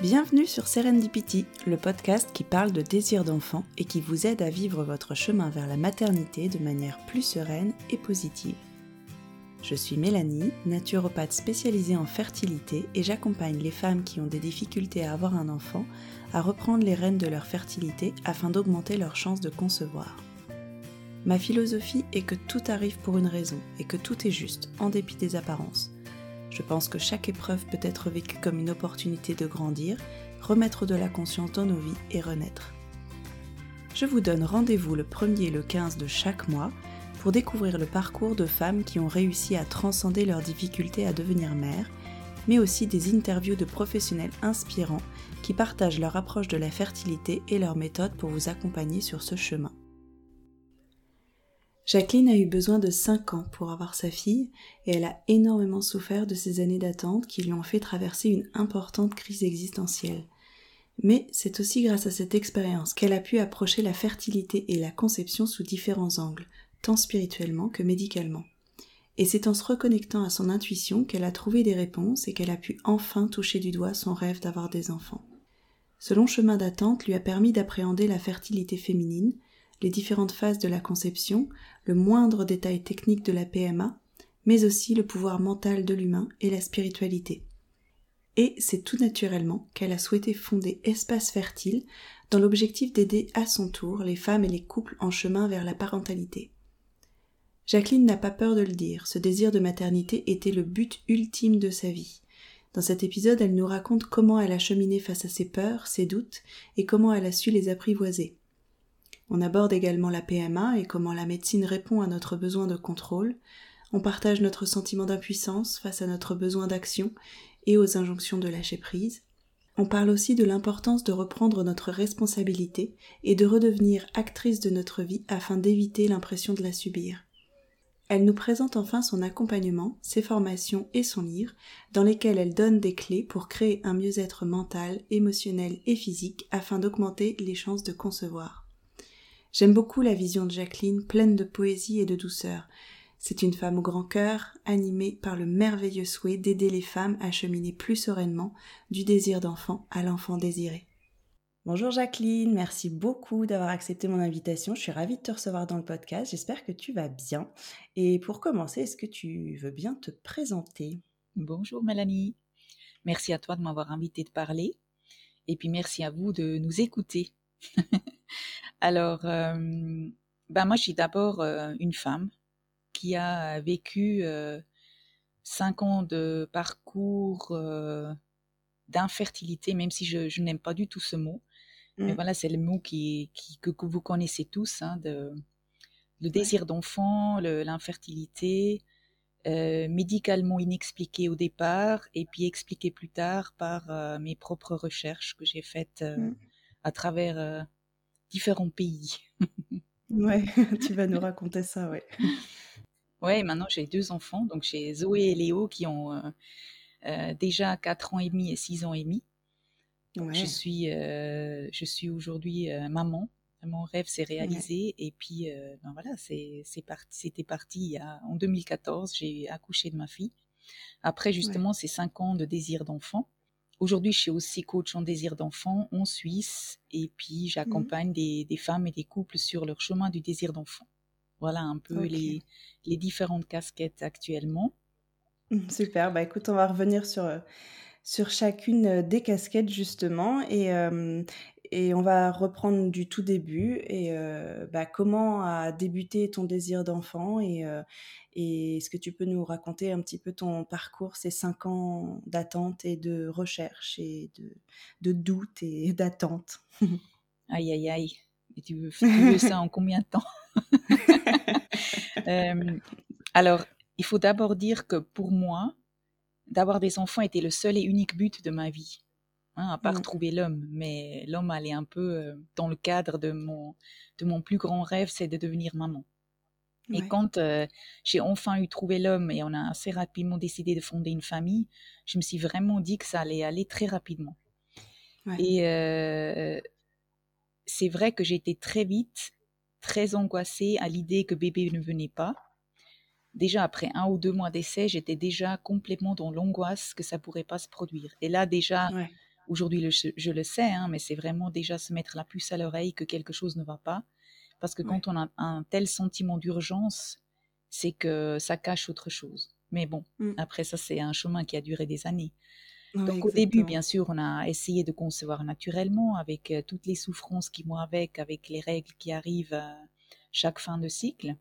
Bienvenue sur Serendipity, le podcast qui parle de désir d'enfant et qui vous aide à vivre votre chemin vers la maternité de manière plus sereine et positive. Je suis Mélanie, naturopathe spécialisée en fertilité et j'accompagne les femmes qui ont des difficultés à avoir un enfant à reprendre les rênes de leur fertilité afin d'augmenter leurs chances de concevoir. Ma philosophie est que tout arrive pour une raison et que tout est juste, en dépit des apparences. Je pense que chaque épreuve peut être vécue comme une opportunité de grandir, remettre de la conscience dans nos vies et renaître. Je vous donne rendez-vous le 1er et le 15 de chaque mois pour découvrir le parcours de femmes qui ont réussi à transcender leurs difficultés à devenir mères, mais aussi des interviews de professionnels inspirants qui partagent leur approche de la fertilité et leurs méthodes pour vous accompagner sur ce chemin. Jacqueline a eu besoin de 5 ans pour avoir sa fille et elle a énormément souffert de ces années d'attente qui lui ont fait traverser une importante crise existentielle. Mais c'est aussi grâce à cette expérience qu'elle a pu approcher la fertilité et la conception sous différents angles, tant spirituellement que médicalement. Et c'est en se reconnectant à son intuition qu'elle a trouvé des réponses et qu'elle a pu enfin toucher du doigt son rêve d'avoir des enfants. Ce long chemin d'attente lui a permis d'appréhender la fertilité féminine, les différentes phases de la conception, le moindre détail technique de la PMA, mais aussi le pouvoir mental de l'humain et la spiritualité. Et c'est tout naturellement qu'elle a souhaité fonder Espace Fertile dans l'objectif d'aider à son tour les femmes et les couples en chemin vers la parentalité. Jacqueline n'a pas peur de le dire, ce désir de maternité était le but ultime de sa vie. Dans cet épisode, elle nous raconte comment elle a cheminé face à ses peurs, ses doutes, et comment elle a su les apprivoiser. On aborde également la PMA et comment la médecine répond à notre besoin de contrôle. On partage notre sentiment d'impuissance face à notre besoin d'action et aux injonctions de lâcher prise. On parle aussi de l'importance de reprendre notre responsabilité et de redevenir actrice de notre vie afin d'éviter l'impression de la subir. Elle nous présente enfin son accompagnement, ses formations et son livre, dans lesquels elle donne des clés pour créer un mieux-être mental, émotionnel et physique afin d'augmenter les chances de concevoir. J'aime beaucoup la vision de Jacqueline, pleine de poésie et de douceur. C'est une femme au grand cœur, animée par le merveilleux souhait d'aider les femmes à cheminer plus sereinement du désir d'enfant à l'enfant désiré. Bonjour Jacqueline, merci beaucoup d'avoir accepté mon invitation. Je suis ravie de te recevoir dans le podcast. J'espère que tu vas bien. Et pour commencer, est-ce que tu veux bien te présenter? Bonjour Mélanie. Merci à toi de m'avoir invité de parler. Et puis merci à vous de nous écouter. Alors, euh, ben moi, je suis d'abord euh, une femme qui a vécu euh, cinq ans de parcours d'infertilité, même si je, n'aime pas du tout ce mot. Mais mmh. voilà, c'est le mot qui, que, vous connaissez tous, hein, de, le désir d'enfant, l'infertilité, médicalement inexpliqué au départ, et puis expliqué plus tard par mes propres recherches que j'ai faites mmh. à travers différents pays. ouais, tu vas nous raconter ça, ouais. Ouais, maintenant j'ai deux enfants, donc j'ai Zoé et Léo qui ont euh, euh, déjà 4 ans et demi et 6 ans et demi. Je suis, euh, je suis aujourd'hui maman. Mon rêve s'est réalisé et puis ben voilà, parti, c'était parti en 2014. J'ai accouché de ma fille. Après justement ces 5 ans de désir d'enfant, Aujourd'hui, je suis aussi coach en désir d'enfant en Suisse et puis j'accompagne mmh. des, femmes et des couples sur leur chemin du désir d'enfant. Voilà un peu les, les, différentes casquettes actuellement. Mmh, super, bah écoute, on va revenir sur, euh, sur chacune des casquettes justement et, euh, et on va reprendre du tout début et bah, comment a débuté ton désir d'enfant et, et est-ce que tu peux nous raconter un petit peu ton parcours, ces cinq ans d'attente et de recherche et de, de doute et d'attente? Aïe, aïe, aïe. Et tu veux, tu veux ça en combien de temps? Alors, il faut d'abord dire que pour moi, d'avoir des enfants était le seul et unique but de ma vie. Hein, à part mmh. trouver l'homme. Mais l'homme allait un peu euh, dans le cadre de mon, de mon plus grand rêve, c'est de devenir maman. Et quand j'ai enfin eu trouvé l'homme et on a assez rapidement décidé de fonder une famille, je me suis vraiment dit que ça allait aller très rapidement. Et c'est vrai que j'étais très vite très angoissée à l'idée que bébé ne venait pas. Déjà après un ou deux mois d'essai, j'étais déjà complètement dans l'angoisse que ça pourrait pas se produire. Et là déjà, aujourd'hui je, le sais, hein, mais c'est vraiment déjà se mettre la puce à l'oreille que quelque chose ne va pas. Parce que quand on a un tel sentiment d'urgence, c'est que ça cache autre chose. Mais bon, mmh. après ça, c'est un chemin qui a duré des années. Donc au début, bien sûr, on a essayé de concevoir naturellement avec euh, toutes les souffrances qui vont avec, avec les règles qui arrivent à euh, chaque fin de cycle.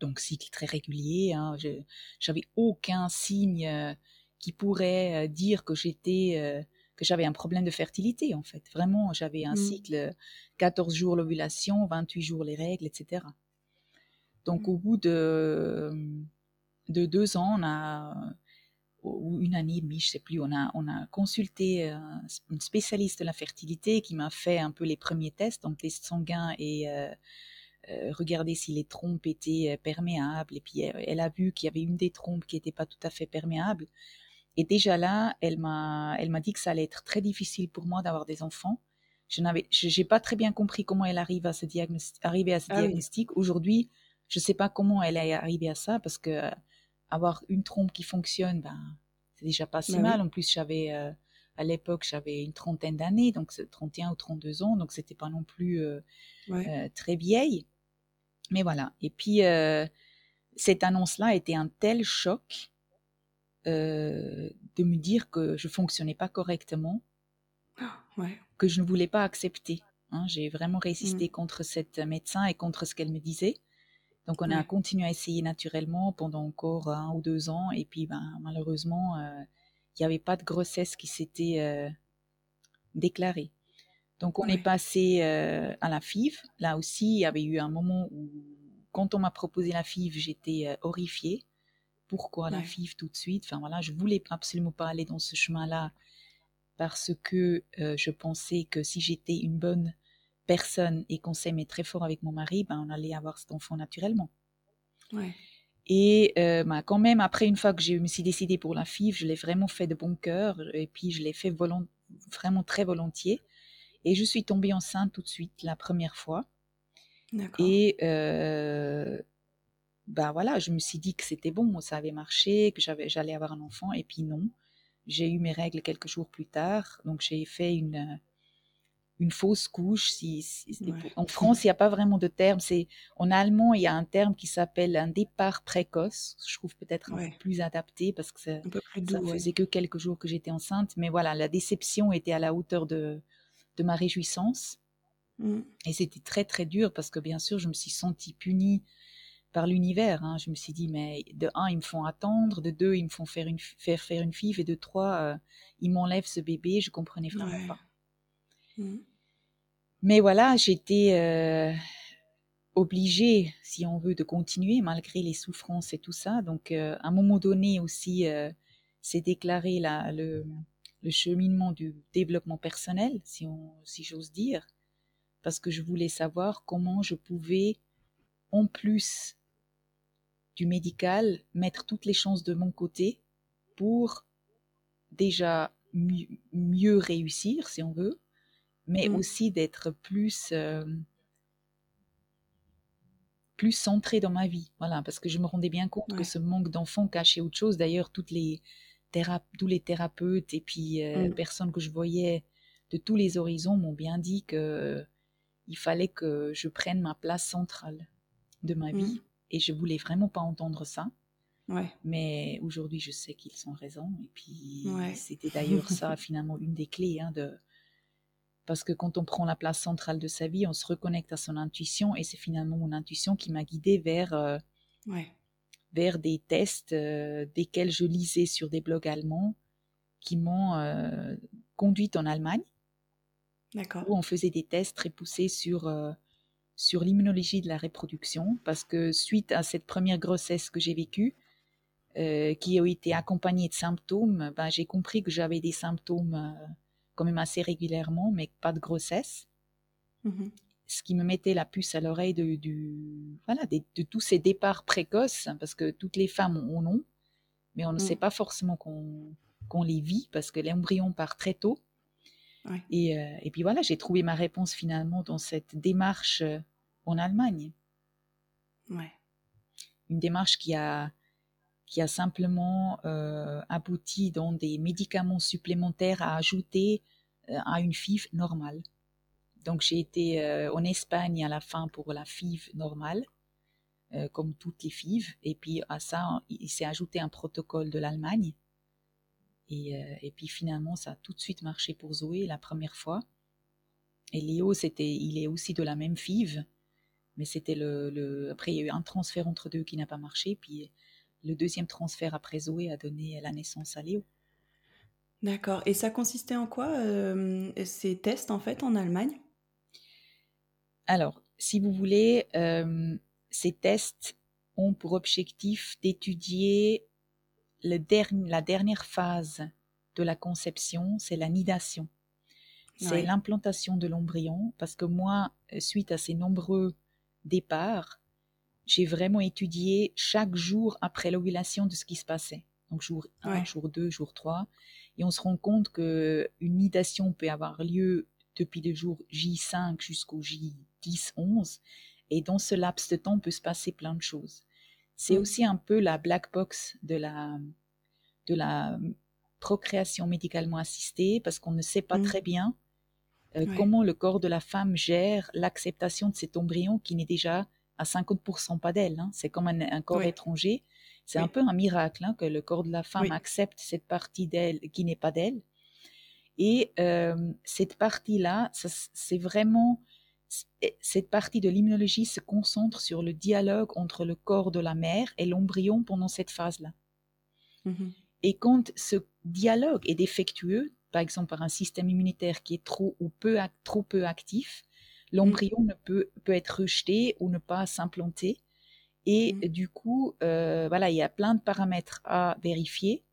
Donc cycle très régulier. Hein, j'avais aucun signe euh, qui pourrait dire que j'étais que j'avais un problème de fertilité en fait. Vraiment, j'avais un mmh. cycle 14 jours l'ovulation, 28 jours les règles, etc. Donc mmh. au bout de, de deux ans, on a ou une année et demie, je sais plus, on a, on a consulté une spécialiste de la fertilité qui m'a fait un peu les premiers tests, donc tests sanguins et euh, euh, regarder si les trompes étaient euh, perméables. Et puis elle, a vu qu'il y avait une des trompes qui n'était pas tout à fait perméable. Et déjà là, elle m'a, elle m'a dit que ça allait être très difficile pour moi d'avoir des enfants. Je n'avais, j'ai pas très bien compris comment elle arrive à ce diagnostic, arriver à ce ah diagnostic. Aujourd'hui, je sais pas comment elle est arrivée à ça parce que avoir une trompe qui fonctionne, ben, c'est déjà pas si bah mal. En plus, j'avais, euh, à l'époque, j'avais une trentaine d'années, donc 31 ou 32 ans, donc c'était pas non plus euh, euh, très vieille. Mais voilà. Et puis, cette annonce-là était un tel choc de me dire que je fonctionnais pas correctement, que je ne voulais pas accepter. Hein. J'ai vraiment résisté mmh. contre cette médecin et contre ce qu'elle me disait. Donc on a continué à essayer naturellement pendant encore un ou deux ans et puis ben, malheureusement euh, il n'y avait pas de grossesse qui s'était euh, déclarée. Donc on est passé euh, à la FIV. Là aussi il y avait eu un moment où quand on m'a proposé la FIV j'étais horrifiée. Pourquoi la FIV tout de suite? Enfin voilà je voulais absolument pas aller dans ce chemin-là parce que je pensais que si j'étais une bonne personne et qu'on s'aimait très fort avec mon mari, ben, on allait avoir cet enfant naturellement. Et euh, ben, quand même, après, une fois que je me suis décidée pour la FIV, je l'ai vraiment fait de bon cœur et puis je l'ai fait vraiment très volontiers. Et je suis tombée enceinte tout de suite la première fois. Et euh, ben voilà, je me suis dit que c'était bon, ça avait marché, que j'allais avoir un enfant. Et puis non, j'ai eu mes règles quelques jours plus tard. Donc j'ai fait une une fausse couche. Si, En France, il n'y a pas vraiment de terme. C'est en allemand, il y a un terme qui s'appelle un départ précoce. Je trouve peut-être un peu plus adapté parce que ça, ne faisait que quelques jours que j'étais enceinte. Mais voilà, la déception était à la hauteur de, de ma réjouissance. Mmh. Et c'était très très dur parce que bien sûr, je me suis sentie punie par l'univers. Hein. Je me suis dit, mais de un, ils me font attendre, de deux, ils me font faire une, faire, faire une fille, et de trois, euh, ils m'enlèvent ce bébé. Je comprenais vraiment pas. Mmh. Mais voilà, j'étais euh, obligée, si on veut, de continuer malgré les souffrances et tout ça. Donc, euh, à un moment donné aussi, c'est déclaré le, cheminement du développement personnel, si, si j'ose dire, parce que je voulais savoir comment je pouvais, en plus du médical, mettre toutes les chances de mon côté pour déjà mieux réussir, si on veut, mais mmh. aussi d'être plus euh, plus centré dans ma vie. Voilà, parce que je me rendais bien compte que ce manque d'enfants cachait autre chose. D'ailleurs, toutes les tous les thérapeutes et puis euh, mmh. personnes que je voyais de tous les horizons m'ont bien dit que il fallait que je prenne ma place centrale de ma vie. Mmh. Et je voulais vraiment pas entendre ça. Ouais. Mais aujourd'hui, je sais qu'ils ont raison. Et puis, c'était d'ailleurs ça, finalement, une des clés hein, de, parce que quand on prend la place centrale de sa vie, on se reconnecte à son intuition et c'est finalement mon intuition qui m'a guidée vers, euh, vers des tests euh, desquels je lisais sur des blogs allemands qui m'ont euh, conduite en Allemagne. Où on faisait des tests très poussés sur, sur l'immunologie de la reproduction parce que suite à cette première grossesse que j'ai vécue, qui a été accompagnée de symptômes, ben, j'ai compris que j'avais des symptômes quand même assez régulièrement, mais pas de grossesse. Mhm. Ce qui me mettait la puce à l'oreille de, du, voilà, de, tous ces départs précoces, hein, parce que toutes les femmes en ont, mais on ne sait mm. pas forcément qu'on les vit, parce que l'embryon part très tôt. Et, euh, et, puis voilà, j'ai trouvé ma réponse finalement dans cette démarche euh, en Allemagne. Ouais. Une démarche qui a, qui a simplement euh, abouti dans des médicaments supplémentaires à ajouter à une FIV normale. Donc j'ai été euh, en Espagne à la fin pour la FIV normale, euh, comme toutes les FIV. Et puis à ça, il s'est ajouté un protocole de l'Allemagne. Et, euh, et, puis finalement, ça a tout de suite marché pour Zoé la première fois. Et Léo, c'était, il est aussi de la même FIV, mais c'était le, Après, il y a eu un transfert entre deux qui n'a pas marché. Puis le deuxième transfert après Zoé a donné la naissance à Léo. D'accord. Et ça consistait en quoi ces tests en fait en Allemagne? Alors, si vous voulez, euh, ces tests ont pour objectif d'étudier la dernière phase de la conception, c'est la nidation. C'est l'implantation de l'embryon, parce que moi, suite à ces nombreux départs, j'ai vraiment étudié chaque jour après l'ovulation de ce qui se passait. Donc jour 1, jour 2, jour 3. Et on se rend compte qu'une nidation peut avoir lieu depuis le jour J5 jusqu'au J 10, 11. Et dans ce laps de temps, peut se passer plein de choses. C'est aussi un peu la black box de la, de la procréation médicalement assistée, parce qu'on ne sait pas très bien euh, comment le corps de la femme gère l'acceptation de cet embryon qui n'est déjà à 50% pas d'elle. Hein. C'est comme un, corps étranger. C'est un peu un miracle hein, que le corps de la femme accepte cette partie d'elle qui n'est pas d'elle. Et euh, cette partie-là, c'est vraiment cette partie de l'immunologie se concentre sur le dialogue entre le corps de la mère et l'embryon pendant cette phase-là. Mm-hmm. Et quand ce dialogue est défectueux, par exemple par un système immunitaire qui est trop ou peu, trop peu actif, l'embryon mm. ne peut, peut être rejeté ou ne pas s'implanter. Et mm. du coup, euh, voilà, il y a plein de paramètres à vérifier.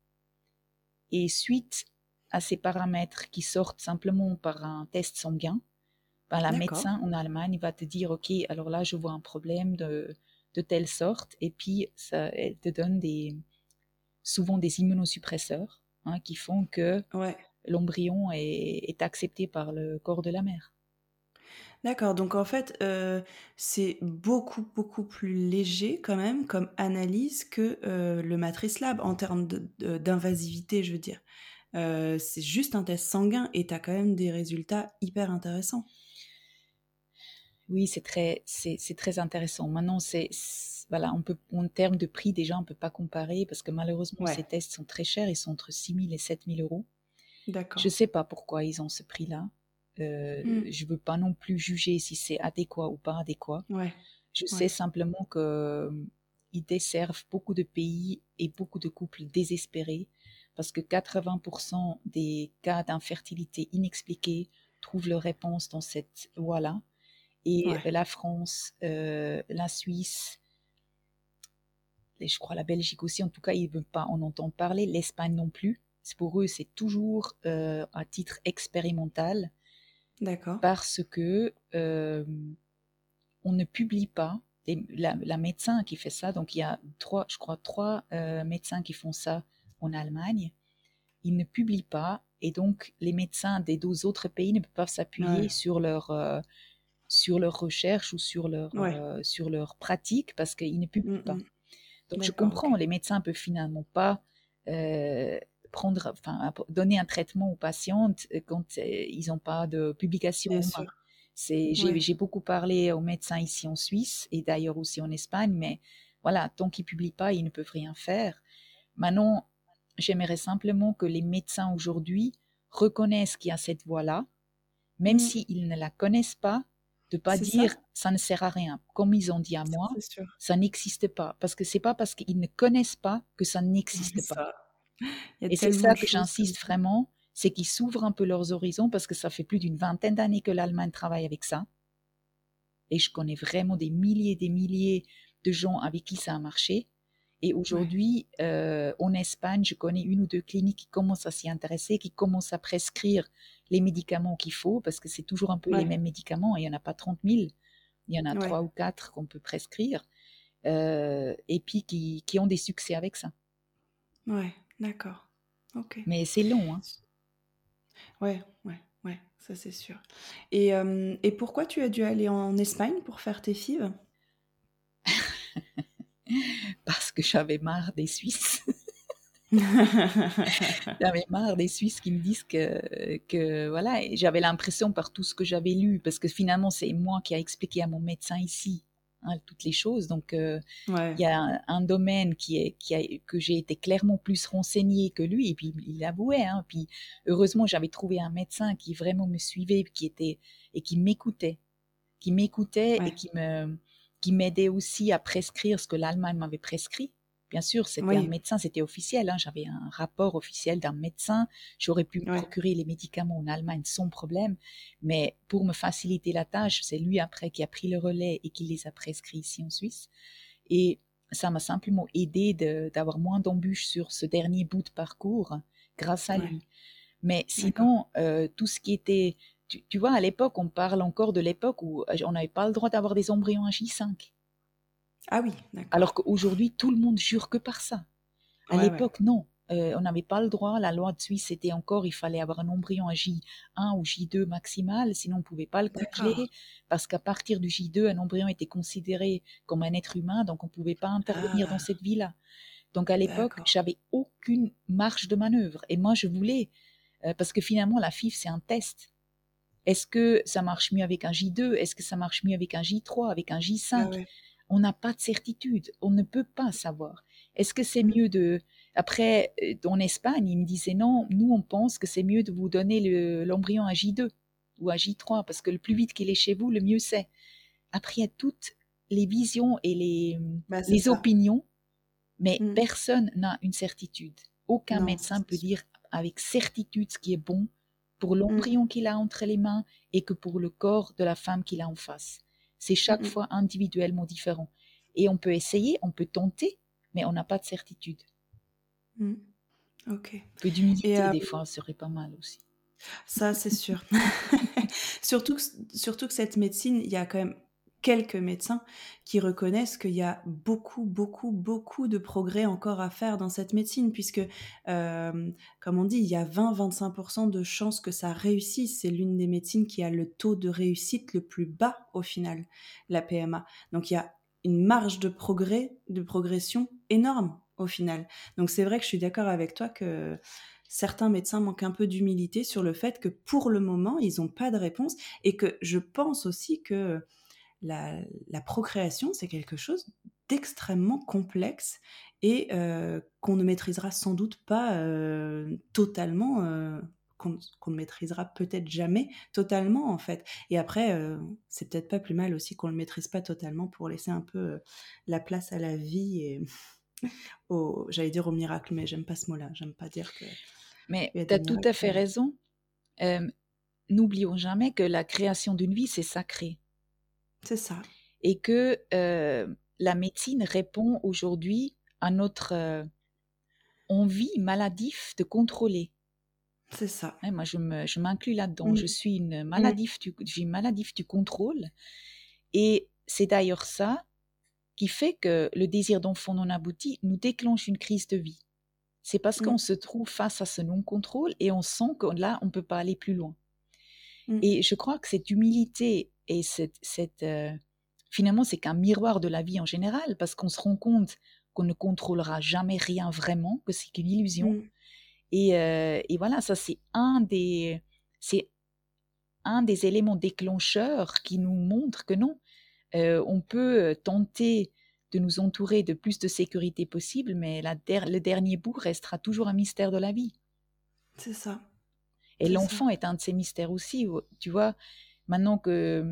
Et suite à ces paramètres qui sortent simplement par un test sanguin, ben, la médecin en Allemagne va te dire, OK, alors là, je vois un problème de, de telle sorte, et puis ça, elle te donne des, souvent des immunosuppresseurs hein, qui font que l'embryon est, est, accepté par le corps de la mère. D'accord, donc en fait, euh, c'est beaucoup, beaucoup plus léger quand même comme analyse que euh, le Matrice Lab en termes d'invasivité, je veux dire. Euh, c'est juste un test sanguin et tu as quand même des résultats hyper intéressants. Oui, c'est très, c'est, très intéressant. Maintenant, c'est, voilà, on peut, en termes de prix, déjà, on peut pas comparer parce que malheureusement, ces tests sont très chers. Ils sont entre 6 000 et 7 000 euros. D'accord. Je sais pas pourquoi ils ont ce prix-là. Euh, ne hmm. Je veux pas non plus juger si c'est adéquat ou pas adéquat. Ouais. Je sais simplement que euh, ils desservent beaucoup de pays et beaucoup de couples désespérés parce que 80% des cas d'infertilité inexpliqués trouvent leur réponse dans cette voie-là. Et la France, euh, la Suisse, et je crois la Belgique aussi, en tout cas, ils ne veulent pas en entendre parler. L'Espagne non plus. Pour eux, c'est toujours euh, à titre expérimental. D'accord. Parce que euh, on ne publie pas. La, la, médecin qui fait ça, donc il y a trois, je crois, trois médecins qui font ça en Allemagne. Ils ne publient pas et donc les médecins des deux autres pays ne peuvent pas s'appuyer sur leur sur leurs recherches ou sur leur, euh, sur leur pratique parce qu'ils ne publient mmh, pas. Mmh. Donc je comprends, les médecins peuvent finalement pas euh, prendre, enfin, donner un traitement aux patientes euh, quand ils n'ont pas de publication. C'est, j'ai, beaucoup parlé aux médecins ici en Suisse et d'ailleurs aussi en Espagne, mais voilà, tant qu'ils publient pas, ils ne peuvent rien faire. Maintenant, j'aimerais simplement que les médecins aujourd'hui reconnaissent qu'il y a cette voie-là, même mmh. s'ils ne la connaissent pas, de pas dire ça. ne sert à rien. Comme ils ont dit à moi, ça n'existe pas. Parce que c'est pas parce qu'ils ne connaissent pas que ça n'existe pas. Et c'est ça que j'insiste vraiment, c'est qu'ils s'ouvrent un peu leurs horizons parce que ça fait plus d'une vingtaine d'années que l'Allemagne travaille avec ça. Et je connais vraiment des milliers et des milliers de gens avec qui ça a marché. Et aujourd'hui, euh, en Espagne, je connais une ou deux cliniques qui commencent à s'y intéresser, qui commencent à prescrire les médicaments qu'il faut, parce que c'est toujours un peu les mêmes médicaments. Il n'y en a pas 30 000. Il y en a trois ou quatre qu'on peut prescrire. Euh, et puis qui, qui, ont des succès avec ça. Ouais, d'accord. Ok. Mais c'est long. Hein. Ouais, ouais, ouais, ça c'est sûr. Et, euh, et pourquoi tu as dû aller en Espagne pour faire tes fives Parce que j'avais marre des Suisses. j'avais marre des Suisses qui me disent que, que voilà, j'avais l'impression par tout ce que j'avais lu, parce que finalement c'est moi qui a expliqué à mon médecin ici Hein, toutes les choses. Donc, euh, il y a un, domaine qui est, qui a, que j'ai été clairement plus renseigné que lui, et puis il l'avouait. Hein, puis, heureusement, j'avais trouvé un médecin qui vraiment me suivait, qui était et qui m'écoutait, qui m'écoutait et qui me qui m'aidait aussi à prescrire ce que l'Allemagne m'avait prescrit. Bien sûr, c'était un médecin, c'était officiel. Hein, J'avais un rapport officiel d'un médecin. J'aurais pu me procurer les médicaments en Allemagne sans problème. Mais pour me faciliter la tâche, c'est lui après qui a pris le relais et qui les a prescrits ici en Suisse. Et ça m'a simplement aidé d'avoir moins d'embûches sur ce dernier bout de parcours grâce à lui. Mais sinon, euh, tout ce qui était... Tu, tu vois, à l'époque, on parle encore de l'époque où euh, on n'avait pas le droit d'avoir des embryons à J5. Ah oui, d'accord. Alors qu'aujourd'hui, tout le monde jure que par ça. À l'époque, non. Euh, on n'avait pas le droit. La loi de Suisse, c'était encore, il fallait avoir un embryon à J1 ou J2 maximal, sinon on ne pouvait pas le congeler, parce qu'à partir du J2, un embryon était considéré comme un être humain, donc on ne pouvait pas intervenir dans ah. cette vie-là. Donc à l'époque, j'avais aucune marge de manœuvre. Et moi, je voulais, euh, parce que finalement, la FIF, c'est un test. Est-ce que ça marche mieux avec un J2 Est-ce que ça marche mieux avec un J3 Avec un J5 on n'a pas de certitude, on ne peut pas savoir. Est-ce que c'est mieux de... Après, euh, en Espagne, il me disait non, nous on pense que c'est mieux de vous donner l'embryon à J2 ou à J3, parce que le plus vite qu'il est chez vous, le mieux c'est. Après, il y a toutes les visions et les, bah, les opinions, mais mm. personne n'a une certitude. Aucun médecin peut dire avec certitude ce qui est bon pour l'embryon mm. qu'il a entre les mains et que pour le corps de la femme qu'il a en face. C'est chaque fois individuellement différent. Et on peut essayer, on peut tenter, mais on n'a pas de certitude. Mm. Ok. Un peu d'humilité, euh, des fois, serait pas mal aussi. Ça, c'est sûr. surtout, surtout que cette médecine, il y a quand même quelques médecins qui reconnaissent qu'il y a beaucoup, beaucoup, beaucoup de progrès encore à faire dans cette médecine, puisque, euh, comme on dit, il y a 20-25% de chances que ça réussisse. C'est l'une des médecines qui a le taux de réussite le plus bas au final, la PMA. Donc il y a une marge de progrès, de progression énorme au final. Donc c'est vrai que je suis d'accord avec toi que certains médecins manquent un peu d'humilité sur le fait que pour le moment, ils n'ont pas de réponse et que je pense aussi que la, procréation, c'est quelque chose d'extrêmement complexe et euh, qu'on ne maîtrisera sans doute pas euh, totalement, euh, qu'on ne maîtrisera peut-être jamais totalement en fait. Et après, c'est peut-être pas plus mal aussi qu'on ne le maîtrise pas totalement pour laisser un peu la place à la vie et au, j'allais dire au miracle, mais j'aime pas ce mot-là, j'aime pas dire que... Mais tu as tout à fait raison. N'oublions jamais que la création d'une vie, c'est sacré. C'est ça. Et que euh, la médecine répond aujourd'hui à notre euh, envie maladive de contrôler. C'est ça. moi, je m'inclus là-dedans. Je suis une maladive, du, une maladive du contrôle. Et c'est d'ailleurs ça qui fait que le désir d'enfant non abouti nous déclenche une crise de vie. C'est parce qu'on se trouve face à ce non-contrôle et on sent que là, on ne peut pas aller plus loin. Et je crois que cette humilité et cette, euh, finalement, c'est qu'un miroir de la vie en général, parce qu'on se rend compte qu'on ne contrôlera jamais rien vraiment, que c'est qu'une illusion. Mm. Euh, et, voilà, ça c'est un des, c'est un des éléments déclencheurs qui nous montre que non, euh, on peut tenter de nous entourer de plus de sécurité possible, mais la le dernier bout restera toujours un mystère de la vie. C'est ça. Et l'enfant est un de ces mystères aussi. Tu vois, Maintenant que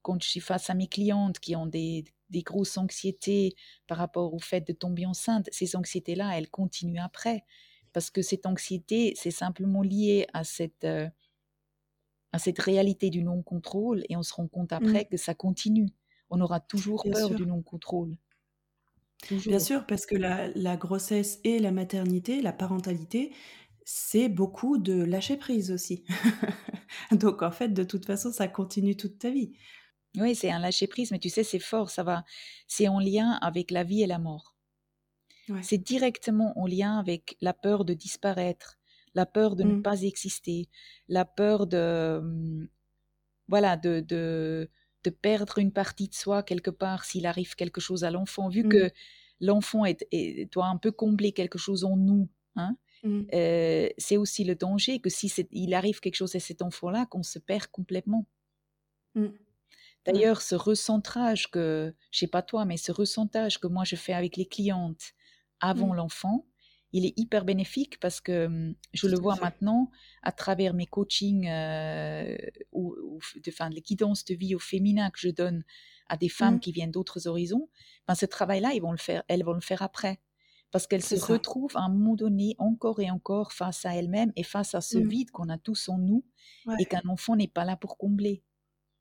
quand je suis face à mes clientes qui ont des, grosses anxiétés par rapport au fait de tomber enceinte, ces anxiétés-là, elles continuent après. Parce que cette anxiété, c'est simplement lié à cette, euh, à cette réalité du non-contrôle et on se rend compte après mmh. que ça continue. On aura toujours peur du non-contrôle. Bien sûr, parce que la, la grossesse et la maternité, la parentalité, c'est beaucoup de lâcher prise aussi. Donc en fait, de toute façon, ça continue toute ta vie. Oui, c'est un lâcher prise, mais tu sais, c'est fort, ça va. C'est en lien avec la vie et la mort. C'est directement en lien avec la peur de disparaître, la peur de ne mmh. pas exister, la peur de, mmh, voilà, de, de, de, perdre une partie de soi quelque part s'il arrive quelque chose à l'enfant. Vu mmh. que l'enfant est, doit un peu combler quelque chose en nous, hein, euh, c'est aussi le danger que si il arrive quelque chose à cet enfant-là, qu'on se perd complètement. D'ailleurs, ce recentrage que, je sais pas toi, mais ce recentrage que moi je fais avec les clientes avant mmh. l'enfant, il est hyper bénéfique parce que mmh, je le vois maintenant à travers mes coachings euh, ou, de, enfin, les guidances de vie au féminin que je donne à des femmes mmh. qui viennent d'autres horizons. Ben, ce travail-là, ils vont le faire, elles vont le faire après parce qu'elles se retrouvent à un moment donné encore et encore face à elles-mêmes et face à ce vide qu'on a tous en nous et qu'un enfant n'est pas là pour combler.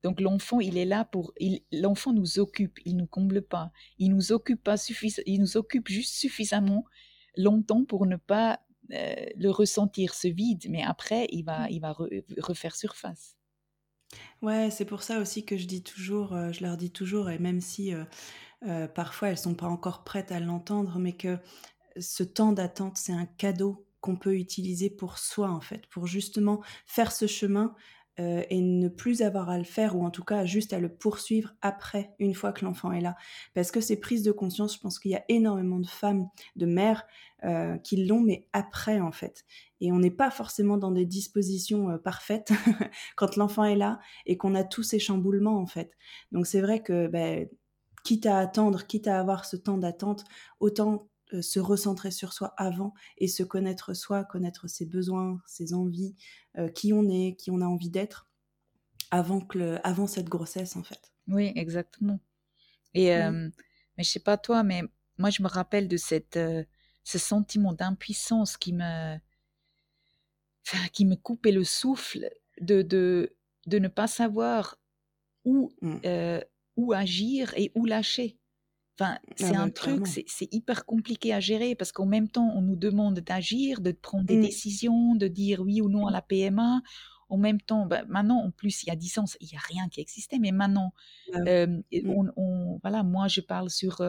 Donc l'enfant, il est là pour, l'enfant nous occupe, il nous comble pas, il nous occupe pas il nous occupe juste suffisamment longtemps pour ne pas euh, le ressentir ce vide, mais après il va, mmh. il va refaire surface. Ouais, c'est pour ça aussi que je dis toujours, euh, je leur dis toujours, et même si euh, parfois elles sont pas encore prêtes à l'entendre, mais que ce temps d'attente, c'est un cadeau qu'on peut utiliser pour soi en fait, pour justement faire ce chemin euh, et ne plus avoir à le faire, ou en tout cas juste à le poursuivre après, une fois que l'enfant est là. Parce que ces prises de conscience, je pense qu'il y a énormément de femmes, de mères, euh, qui l'ont, mais après en fait. Et on n'est pas forcément dans des dispositions euh, parfaites quand l'enfant est là et qu'on a tous ces chamboulements en fait. Donc c'est vrai que, ben, quitte à attendre, quitte à avoir ce temps d'attente, autant euh, se recentrer sur soi avant et se connaître soi, connaître ses besoins, ses envies, euh, qui on est, qui on a envie d'être, avant, que avant cette grossesse en fait. Oui, exactement. Et euh, mais je sais pas toi, mais moi je me rappelle de cette, ce sentiment d'impuissance qui me, enfin, qui me coupait le souffle de, de, de ne pas savoir où, mmh. Où agir et où lâcher. Enfin, ah c'est un truc, c'est hyper compliqué à gérer parce qu'en même temps, on nous demande d'agir, de prendre des mmh. décisions, de dire oui ou non à la PMA. En même temps, bah, maintenant, en plus, il y a 10 ans, il n'y a rien qui existait, mais maintenant, ah mmh. on, voilà, moi, je parle sur,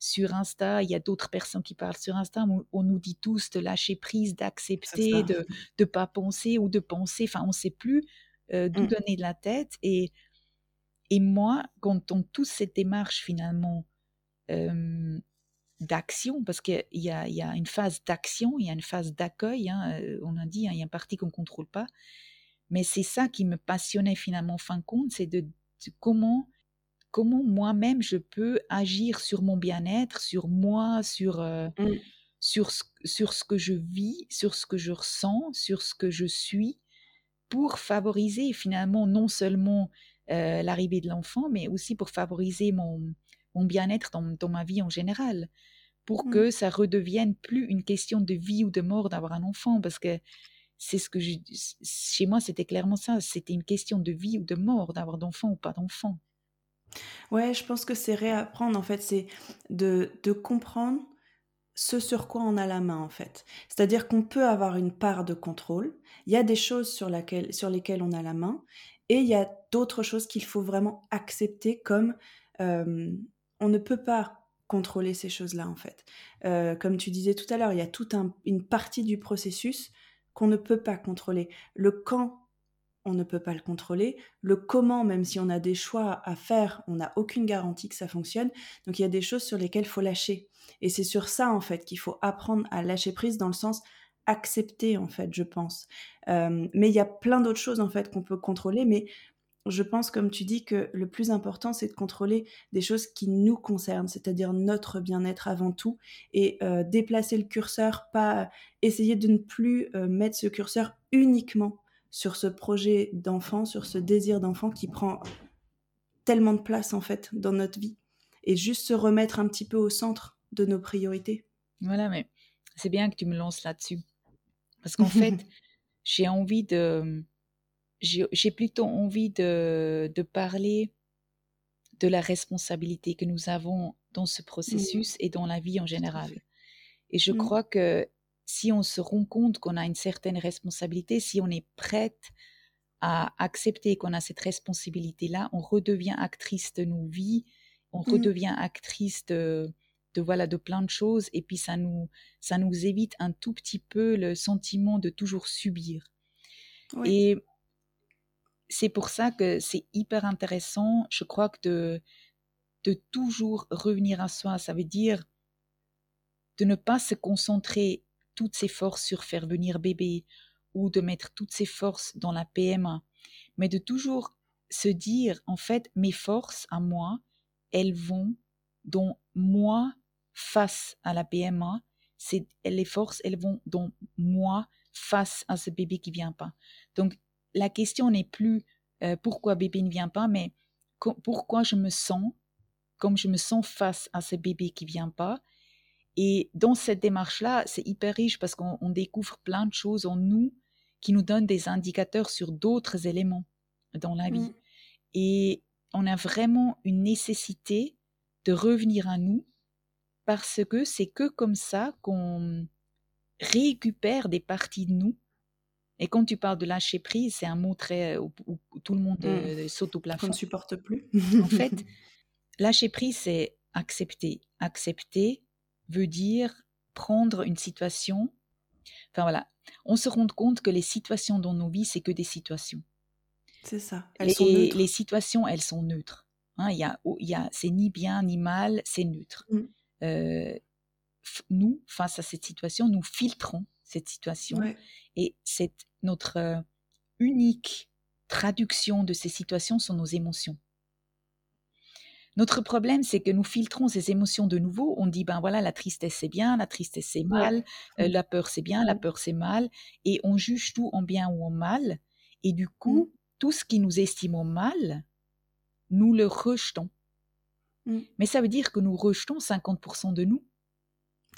sur Insta, il y a d'autres personnes qui parlent sur Insta, on, nous dit tous de lâcher prise, d'accepter, de ne pas penser ou de penser, enfin, on ne sait plus d'où mmh. donner de la tête. Et, et moi, quand on tous cette démarche, finalement, d'action, parce qu'il y, a, une phase d'action, il y a une phase d'accueil, hein, on a dit, hein, il y a une partie qu'on ne contrôle pas, mais c'est ça qui me passionnait finalement, en fin de compte, c'est de, comment, comment moi-même je peux agir sur mon bien-être, sur moi, sur, mmh. sur, sur ce que je vis, sur ce que je ressens, sur ce que je suis, pour favoriser finalement non seulement l'arrivée de l'enfant, mais aussi pour favoriser mon, mon bien-être dans, ma vie en général, pour mmh. que ça redevienne plus une question de vie ou de mort d'avoir un enfant, parce que c'est ce que je, chez moi c'était clairement ça, c'était une question de vie ou de mort d'avoir d'enfant ou pas d'enfant. Ouais, je pense que c'est réapprendre en fait, c'est de, de comprendre ce sur quoi on a la main en fait. C'est-à-dire qu'on peut avoir une part de contrôle, il y a des choses sur, laquelle, sur lesquelles on a la main, et il y a d'autres choses qu'il faut vraiment accepter comme on ne peut pas contrôler ces choses-là en fait. Comme tu disais tout à l'heure, il y a toute une partie du processus qu'on ne peut pas contrôler. Le quand, on ne peut pas le contrôler. Le comment, même si on a des choix à faire, on n'a aucune garantie que ça fonctionne. Donc il y a des choses sur lesquelles il faut lâcher. Et c'est sur ça en fait qu'il faut apprendre à lâcher prise dans le sens accepter en fait, je pense. Euh, mais il y a plein d'autres choses en fait qu'on peut contrôler, mais je pense, comme tu dis, que le plus important, c'est de contrôler des choses qui nous concernent, c'est-à-dire notre bien-être avant tout, et euh, déplacer le curseur, pas essayer de ne plus euh, mettre ce curseur uniquement sur ce projet d'enfant, sur ce désir d'enfant qui prend tellement de place en fait dans notre vie, et juste se remettre un petit peu au centre de nos priorités. Voilà, mais c'est bien que tu me lances là-dessus, parce qu'en fait, j'ai envie de j'ai plutôt envie de, de, parler de la responsabilité que nous avons dans ce processus et dans la vie en général. Et je crois que si on se rend compte qu'on a une certaine responsabilité, si on est prête à accepter qu'on a cette responsabilité-là, on redevient actrice de nos vies, on redevient actrice de, de voilà de plein de choses et puis ça nous ça nous évite un tout petit peu le sentiment de toujours subir. Et c'est pour ça que c'est hyper intéressant, je crois que de de toujours revenir à soi, ça veut dire de ne pas se concentrer toutes ses forces sur faire venir bébé ou de mettre toutes ses forces dans la PMA, mais de toujours se dire en fait mes forces à moi, elles vont dans moi face à la PMA, c'est les forces, elles vont dans moi face à ce bébé qui vient pas. Donc la question n'est plus euh, pourquoi bébé ne vient pas, mais pourquoi je me sens comme je me sens face à ce bébé qui vient pas. Et dans cette démarche-là, c'est hyper riche parce qu'on découvre plein de choses en nous qui nous donnent des indicateurs sur d'autres éléments dans la vie. Mmh. Et on a vraiment une nécessité de revenir à nous parce que c'est que comme ça qu'on récupère des parties de nous. Et quand tu parles de lâcher prise, c'est un mot très où, tout le monde mmh. euh, saute au plafond. On ne supporte plus. en fait, lâcher prise, c'est accepter. Accepter veut dire prendre une situation. Enfin voilà, on se rend compte que les situations dans nos vies, c'est que des situations. C'est ça. Elles les, sont neutres. les situations, elles sont neutres. Hein, y a, y a, c'est ni bien ni mal, c'est neutre. Mmh. Euh, nous, face à cette situation, nous filtrons cette situation. Et c'est notre euh, unique traduction de ces situations sont nos émotions. Notre problème, c'est que nous filtrons ces émotions de nouveau. On dit, ben voilà, la tristesse c'est bien, la tristesse c'est mal, euh, la peur c'est bien, la peur c'est mal, et on juge tout en bien ou en mal. Et du coup, mmh. tout ce qui nous estimons mal, nous le rejetons. Mmh. Mais ça veut dire que nous rejetons 50% de nous.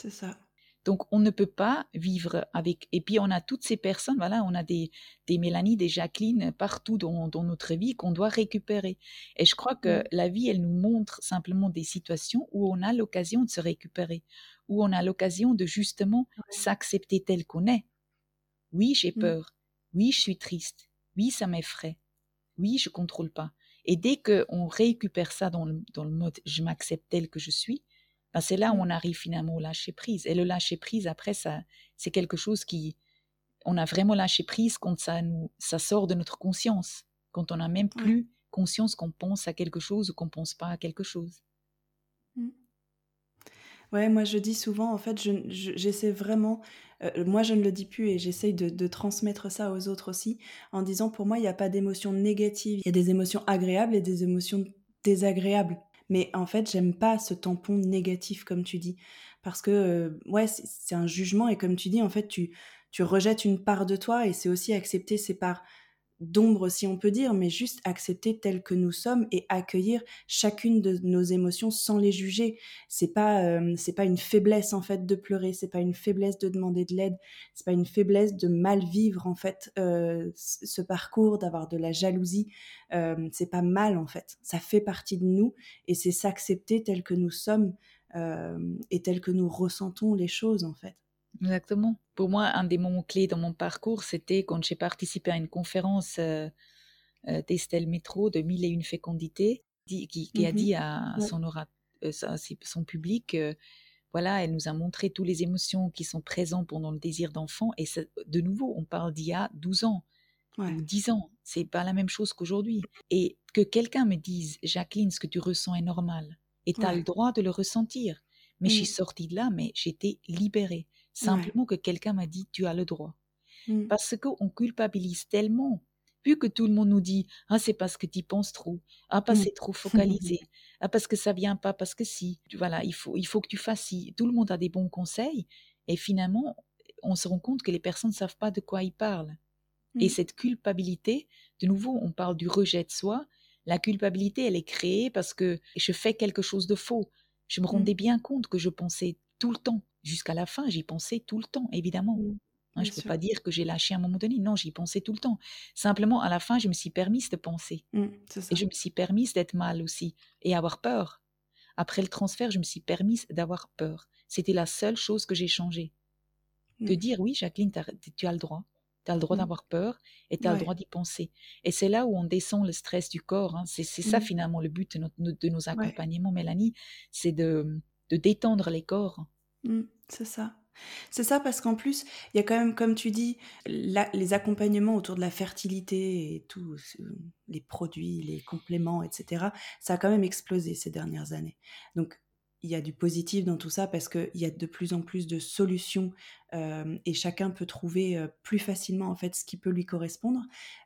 C'est ça. Donc, on ne peut pas vivre avec. Et puis, on a toutes ces personnes, voilà, on a des, des Mélanie, des Jacqueline partout dans, notre vie qu'on doit récupérer. Et je crois que la vie, elle nous montre simplement des situations où on a l'occasion de se récupérer, où on a l'occasion de justement s'accepter tel qu'on est. Oui, j'ai mmh. peur. Oui, je suis triste. Oui, ça m'effraie. Oui, je contrôle pas. Et dès qu'on récupère ça dans le, dans le mode je m'accepte tel que je suis, ben, c'est là où mmh. on arrive finalement au lâcher prise. Et le lâcher prise, après, ça, c'est quelque chose qui, on a vraiment lâché prise quand ça nous, ça sort de notre conscience, quand on n'a même plus conscience qu'on pense à quelque chose ou qu'on pense pas à quelque chose. Ouais, moi je dis souvent, en fait, j'essaie vraiment, euh, moi je ne le dis plus et j'essaye de, de, transmettre ça aux autres aussi, en disant pour moi il n'y a pas d'émotions négatives, il y a des émotions agréables et des émotions désagréables. Mais en fait, j'aime pas ce tampon négatif, comme tu dis. Parce que, euh, ouais, c'est un jugement. Et comme tu dis, en fait, tu, tu rejettes une part de toi. Et c'est aussi accepter ces parts d'ombre, si on peut dire, mais juste accepter tel que nous sommes et accueillir chacune de nos émotions sans les juger. C'est pas, euh, c'est pas une faiblesse en fait de pleurer, c'est pas une faiblesse de demander de l'aide, c'est pas une faiblesse de mal vivre en fait euh, ce parcours, d'avoir de la jalousie. Euh, c'est pas mal en fait, ça fait partie de nous et c'est s'accepter tel que nous sommes et tel que nous ressentons les choses en fait. Exactement. Pour moi, un des moments clés dans mon parcours, c'était quand j'ai participé à une conférence euh, euh, d'Estelle Métro de Mille et une fécondités, qui, a mmh dit à, son, euh, son public, voilà, elle nous a montré toutes les émotions qui sont présentes pendant le désir d'enfant. Et de nouveau, on parle d'il y a 12 ans ou 10 ans. C'est pas la même chose qu'aujourd'hui. Et que quelqu'un me dise, Jacqueline, ce que tu ressens est normal. Et tu as le droit de le ressentir. Mais je suis mmh. sortie de là, mais j'étais libérée. Simplement que quelqu'un m'a dit, tu as le droit. Mmh. Parce qu'on culpabilise tellement. Vu que tout le monde nous dit, ah, c'est parce que tu penses trop. Ah, parce que mmh. c'est trop focalisé. ah, parce que ça vient pas, parce que si. Voilà, il faut, il faut que tu fasses si. Tout le monde a des bons conseils. Et finalement, on se rend compte que les personnes ne savent pas de quoi ils parlent. Et mmh. cette culpabilité, de nouveau, on parle du rejet de soi. La culpabilité, elle est créée parce que je fais quelque chose de faux. Je me rendais bien compte que je pensais tout le temps jusqu'à la fin, j'y pensais tout le temps, évidemment. Mmh, hein, je ne peux pas dire que j'ai lâché à un moment donné. Non, j'y pensais tout le temps. Simplement, à la fin, je me suis permise de penser. Mmh, et je me suis permise d'être mal aussi et avoir peur. après le transfert, je me suis permise d'avoir peur. C'était la seule chose que j'ai changée. De mmh. dire, oui, Jacqueline, tu as le droit. Tu as le droit mmh. d'avoir peur et tu as le droit d'y penser. Et c'est là où on descend le stress du corps. Hein. C'est ça finalement le but de, nos accompagnements, Mélanie, c'est de, de, détendre les corps. C'est ça. C'est ça parce qu'en plus, il y a quand même, comme tu dis, les accompagnements autour de la fertilité et tous les produits, les compléments, etc. Ça a quand même explosé ces dernières années. Donc, il y a du positif dans tout ça parce qu'il y a de plus en plus de solutions et chacun peut trouver plus facilement en fait ce qui peut lui correspondre.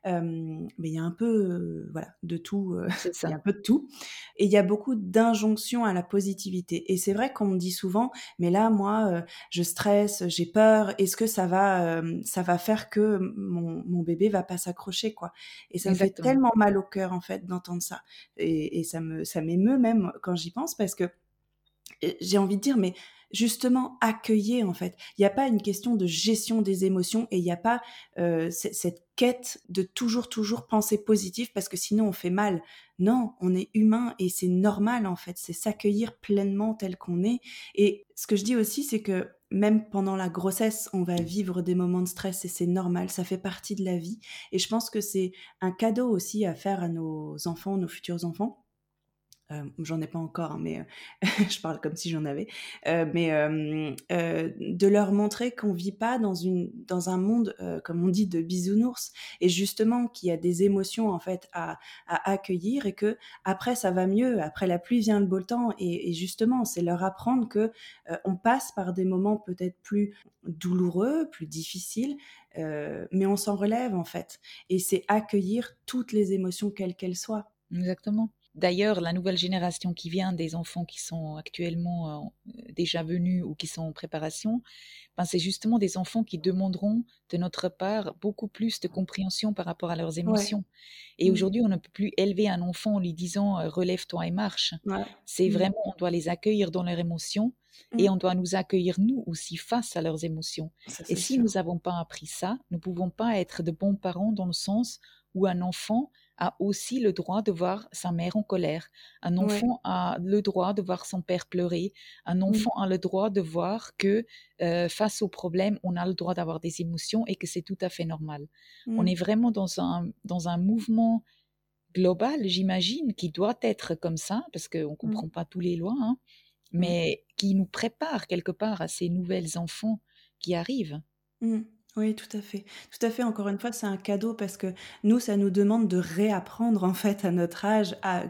mais il y a un peu voilà de tout, il y a un peu de tout. Et il y a beaucoup d'injonctions à la positivité. Et c'est vrai qu'on me dit souvent, mais là moi je stresse, j'ai peur. Est-ce que ça va ça va faire que mon, mon bébé va pas s'accrocher quoi? Et ça me fait tellement mal au cœur en fait d'entendre ça. Et, et ça me ça m'émeut même quand j'y pense parce que j'ai envie de dire, mais justement accueillir en fait. Il n'y a pas une question de gestion des émotions et il n'y a pas euh, cette quête de toujours toujours penser positif parce que sinon on fait mal. Non, on est humain et c'est normal en fait. C'est s'accueillir pleinement tel qu'on est. Et ce que je dis aussi, c'est que même pendant la grossesse, on va vivre des moments de stress et c'est normal, ça fait partie de la vie. Et je pense que c'est un cadeau aussi à faire à nos enfants, nos futurs enfants j'en ai pas encore, hein, mais je parle comme si j'en avais. Mais de leur montrer qu'on vit pas dans une dans un monde, comme on dit, de bisounours, et justement qu'il y a des émotions en fait à, à, accueillir et que après ça va mieux. Après la pluie vient le beau temps, et, et justement c'est leur apprendre que on passe par des moments peut-être plus douloureux, plus difficiles, mais on s'en relève en fait. Et c'est accueillir toutes les émotions quelles qu'elles soient. Exactement. D'ailleurs, la nouvelle génération qui vient, des enfants qui sont actuellement euh, déjà venus ou qui sont en préparation, ben c'est justement des enfants qui demanderont de notre part beaucoup plus de compréhension par rapport à leurs émotions. Et mmh. aujourd'hui, on ne peut plus élever un enfant en lui disant euh, relève-toi et marche. C'est mmh. vraiment, on doit les accueillir dans leurs émotions et mmh. on doit nous accueillir nous aussi face à leurs émotions. et si nous n'avons pas appris ça, nous ne pouvons pas être de bons parents dans le sens où un enfant a aussi le droit de voir sa mère en colère. Un enfant a le droit de voir son père pleurer. Un mmh. enfant a le droit de voir que euh, face au problème, on a le droit d'avoir des émotions et que c'est tout à fait normal. On mmh. est vraiment dans un, dans un mouvement global, j'imagine, qui doit être comme ça, parce qu'on ne mmh. comprend pas tous les lois, hein, mais qui nous prépare quelque part à ces nouvelles enfants qui arrivent. Oui, tout à fait. Tout à fait, encore une fois, c'est un cadeau parce que nous, ça nous demande de réapprendre, en fait, à notre âge, à,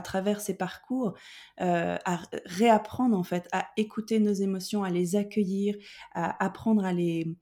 travers ces parcours, euh, à réapprendre, en fait, à écouter nos émotions, à les accueillir, à apprendre à les,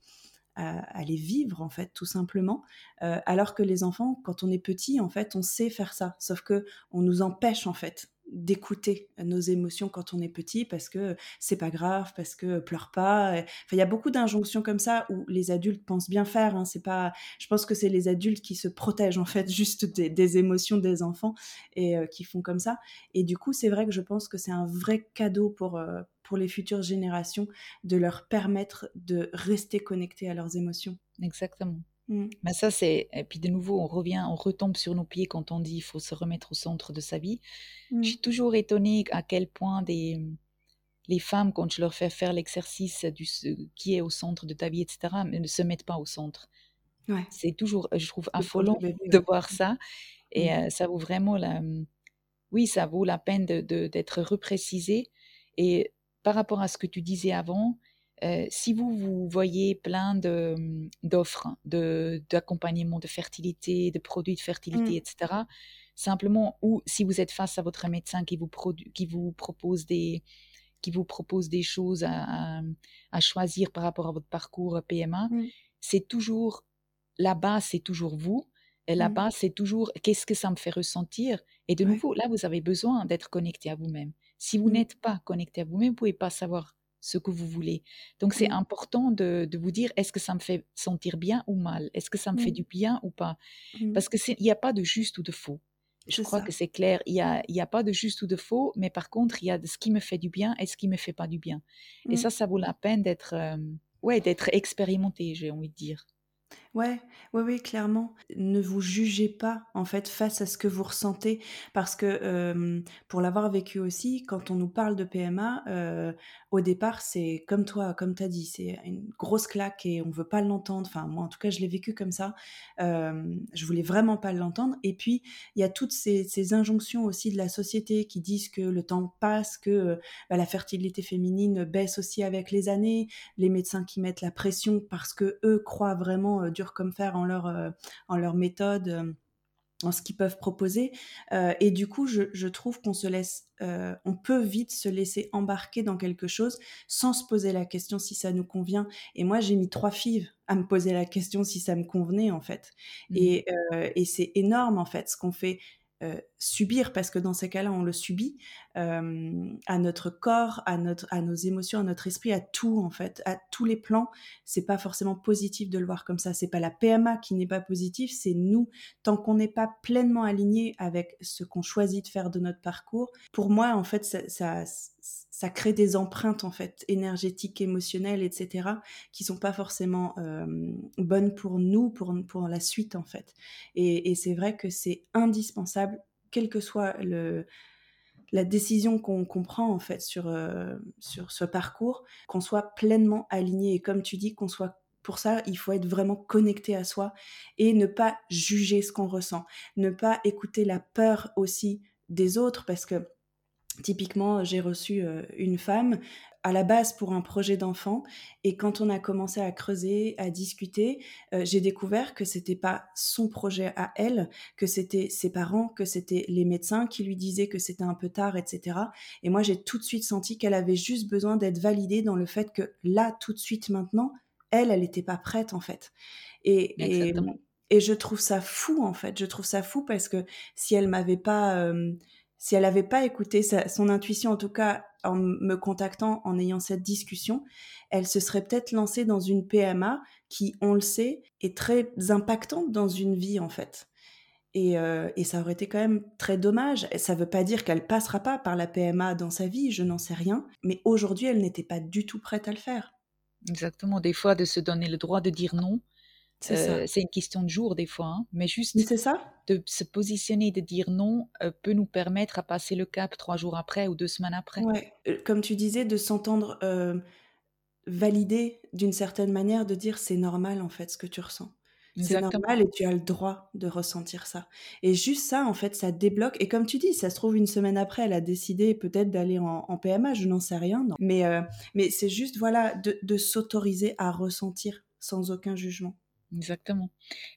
à, les vivre, en fait, tout simplement. Euh, alors que les enfants, quand on est petit, en fait, on sait faire ça, sauf que on nous empêche, en fait, d'écouter nos émotions quand on est petit parce que c'est pas grave, parce que pleure pas. Enfin, il y a beaucoup d'injonctions comme ça où les adultes pensent bien faire. Hein, c'est pas, je pense que c'est les adultes qui se protègent en fait juste des, émotions des enfants et euh, qui font comme ça. Et du coup, c'est vrai que je pense que c'est un vrai cadeau pour euh, pour les futures générations de leur permettre de rester connectés à leurs émotions. Exactement. Mmh. Mais ça, c'est. Et puis de nouveau, on revient, on retombe sur nos pieds quand on dit qu'il faut se remettre au centre de sa vie. Je mmh. suis toujours étonnée à quel point des, les femmes, quand je leur fais faire l'exercice du qui est au centre de ta vie, etc., ne se mettent pas au centre. Ouais. C'est toujours, je trouve, affolant de voir ça. Et mmh. euh, ça vaut vraiment la. Oui, ça vaut la peine d'être de, d'être reprécisé. Et par rapport à ce que tu disais avant, euh, si vous, vous voyez plein mmh, d'offres de, d'accompagnement de, fertilité, de produits de fertilité, mmh. etc., simplement, ou si vous êtes face à votre médecin qui vous, qui vous, propose, des, qui vous propose des choses à, à, choisir par rapport à votre parcours PMA, mmh. c'est toujours, la base, c'est toujours vous. Et la base, c'est toujours qu'est-ce que ça me fait ressentir. Et de nouveau, là, vous avez besoin d'être connecté à vous-même. Si vous n'êtes pas connecté à vous-même, vous ne pouvez pas savoir ce que vous voulez. Donc c'est important de, vous dire est-ce que ça me fait sentir bien ou mal? Est-ce que ça me fait du bien ou pas? Mmh. Parce qu'il n'y a pas de juste ou de faux. Je crois que c'est clair. Il n'y a, y a pas de juste ou de faux, mais par contre, il y a de ce qui me fait du bien et ce qui ne me fait pas du bien. Et mmh. ça, ça vaut la peine d'être ouais, d'être expérimenté, j'ai envie de dire. Ouais, oui, clairement. Ne vous jugez pas, en fait, face à ce que vous ressentez, parce que pour l'avoir vécu aussi, quand on nous parle de PMA, au départ, c'est comme toi, comme tu as dit, c'est une grosse claque et on veut pas l'entendre. Enfin, moi, en tout cas, je l'ai vécu comme ça. je voulais vraiment pas l'entendre. Et puis, il y a toutes ces, injonctions aussi de la société qui disent que le temps passe, que bah, la fertilité féminine baisse aussi avec les années, les médecins qui mettent la pression parce que eux croient vraiment comme faire en leur, euh, en leur méthode euh, en ce qu'ils peuvent proposer. Euh, et du coup, je, trouve qu'on se laisse, on peut vite se laisser embarquer dans quelque chose sans se poser la question si ça nous convient. Et moi, j'ai mis trois fives à me poser la question si ça me convenait en fait. Mmh. Et, et c'est énorme en fait ce qu'on fait. Euh, subir, parce que dans ces cas-là, on le subit, euh, à notre corps, à, notre, à nos émotions, à notre esprit, à tout en fait, à tous les plans. C'est pas forcément positif de le voir comme ça. C'est pas la PMA qui n'est pas positive, c'est nous. Tant qu'on n'est pas pleinement aligné avec ce qu'on choisit de faire de notre parcours, pour moi, en fait, ça, ça ça crée des empreintes en fait énergétiques, émotionnelles, etc., qui sont pas forcément bonnes pour nous, pour pour la suite en fait. Et, c'est vrai que c'est indispensable, quelle que soit le la décision qu'on prend en fait sur euh, sur ce parcours, qu'on soit pleinement aligné et comme tu dis, qu'on soit pour ça, il faut être vraiment connecté à soi et ne pas juger ce qu'on ressent, ne pas écouter la peur aussi des autres parce que Typiquement, j'ai reçu euh, une femme à la base pour un projet d'enfant et quand on a commencé à creuser, à discuter, euh, j'ai découvert que c'était pas son projet à elle, que c'était ses parents, que c'était les médecins qui lui disaient que c'était un peu tard, etc. Et moi, j'ai tout de suite senti qu'elle avait juste besoin d'être validée dans le fait que là, tout de suite, maintenant, elle, elle n'était pas prête en fait. Et, et, je trouve ça fou en fait. Je trouve ça fou parce que si elle m'avait pas euh, si elle n'avait pas écouté son intuition, en tout cas en me contactant, en ayant cette discussion, elle se serait peut-être lancée dans une PMA qui, on le sait, est très impactante dans une vie en fait. Et, euh, ça aurait été quand même très dommage. Ça ne veut pas dire qu'elle passera pas par la PMA dans sa vie, je n'en sais rien. Mais aujourd'hui, elle n'était pas du tout prête à le faire. Exactement. Des fois, de se donner le droit de dire non, euh, c'est une question de jour des fois, hein, mais juste ça. de se positionner, de dire non, euh, peut nous permettre à passer le cap trois jours après ou deux semaines après. Ouais. Euh, comme tu disais, de s'entendre valider d'une certaine manière, de dire c'est normal en fait ce que tu ressens. C'est normal et tu as le droit de ressentir ça. Et juste ça, en fait, ça débloque. Et comme tu dis, ça se trouve une semaine après, elle a décidé peut-être d'aller en, PMA, je n'en sais rien. Mais, mais c'est juste, voilà, de s'autoriser à ressentir sans aucun jugement. Exactement.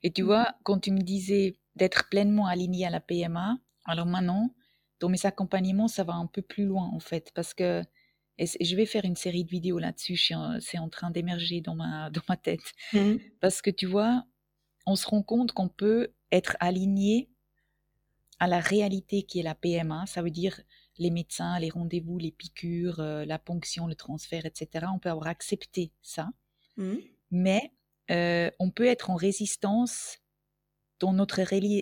Et tu mmh vois, quand tu me disais d'être pleinement aligné à la PMA, alors maintenant, dans mes accompagnements, ça va un peu plus loin en fait, parce que et je vais faire une série de vidéos là-dessus, c'est en train d'émerger dans ma, dans ma tête. Mmh parce que tu vois, on se rend compte qu'on peut être aligné à la réalité qui est la PMA, ça veut dire les médecins, les rendez-vous, les piqûres, euh, la ponction, le transfert, etc. On peut avoir accepté ça. Mmh. Mais euh, on peut être en résistance dans notre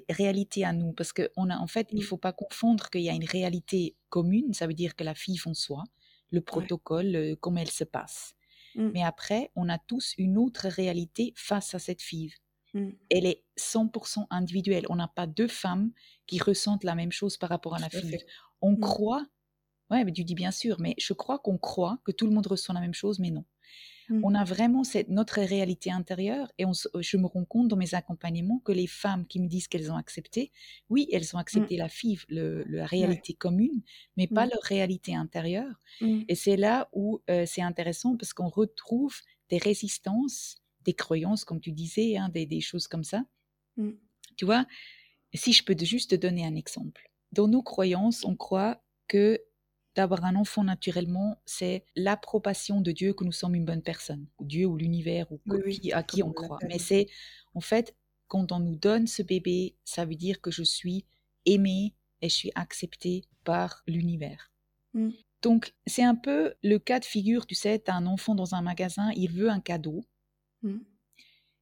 réalité à nous, parce qu'en en fait, il ne mmh. faut pas confondre qu'il y a une réalité commune, ça veut dire que la FIV en soi, le protocole, euh, comment elle se passe. Mmh. Mais après, on a tous une autre réalité face à cette FIV. Mmh. Elle est 100% individuelle. On n'a pas deux femmes qui ressentent la même chose par rapport à la FIV. On croit, ouais, mais tu dis bien sûr, mais je crois qu'on croit que tout le monde ressent la même chose, mais non. Mmh. On a vraiment cette, notre réalité intérieure et je me rends compte dans mes accompagnements que les femmes qui me disent qu'elles ont accepté, oui, elles ont mmh. accepté la FIV, la réalité commune, mais pas mmh. leur réalité intérieure. Et c'est là où euh, c'est intéressant parce qu'on retrouve des résistances, des croyances, comme tu disais, hein, des, des, choses comme ça. Tu vois, si je peux juste te donner un exemple. Dans nos croyances, on croit que d'avoir un enfant naturellement, c'est l'approbation de Dieu que nous sommes une bonne personne, ou Dieu ou l'univers, ou à qui on croit. Mais c'est, en fait, quand on nous donne ce bébé, ça veut dire que je suis aimée et je suis acceptée par l'univers. Mmh. Donc, c'est un peu le cas de figure, tu sais, tu as un enfant dans un magasin, il veut un cadeau. Mmh.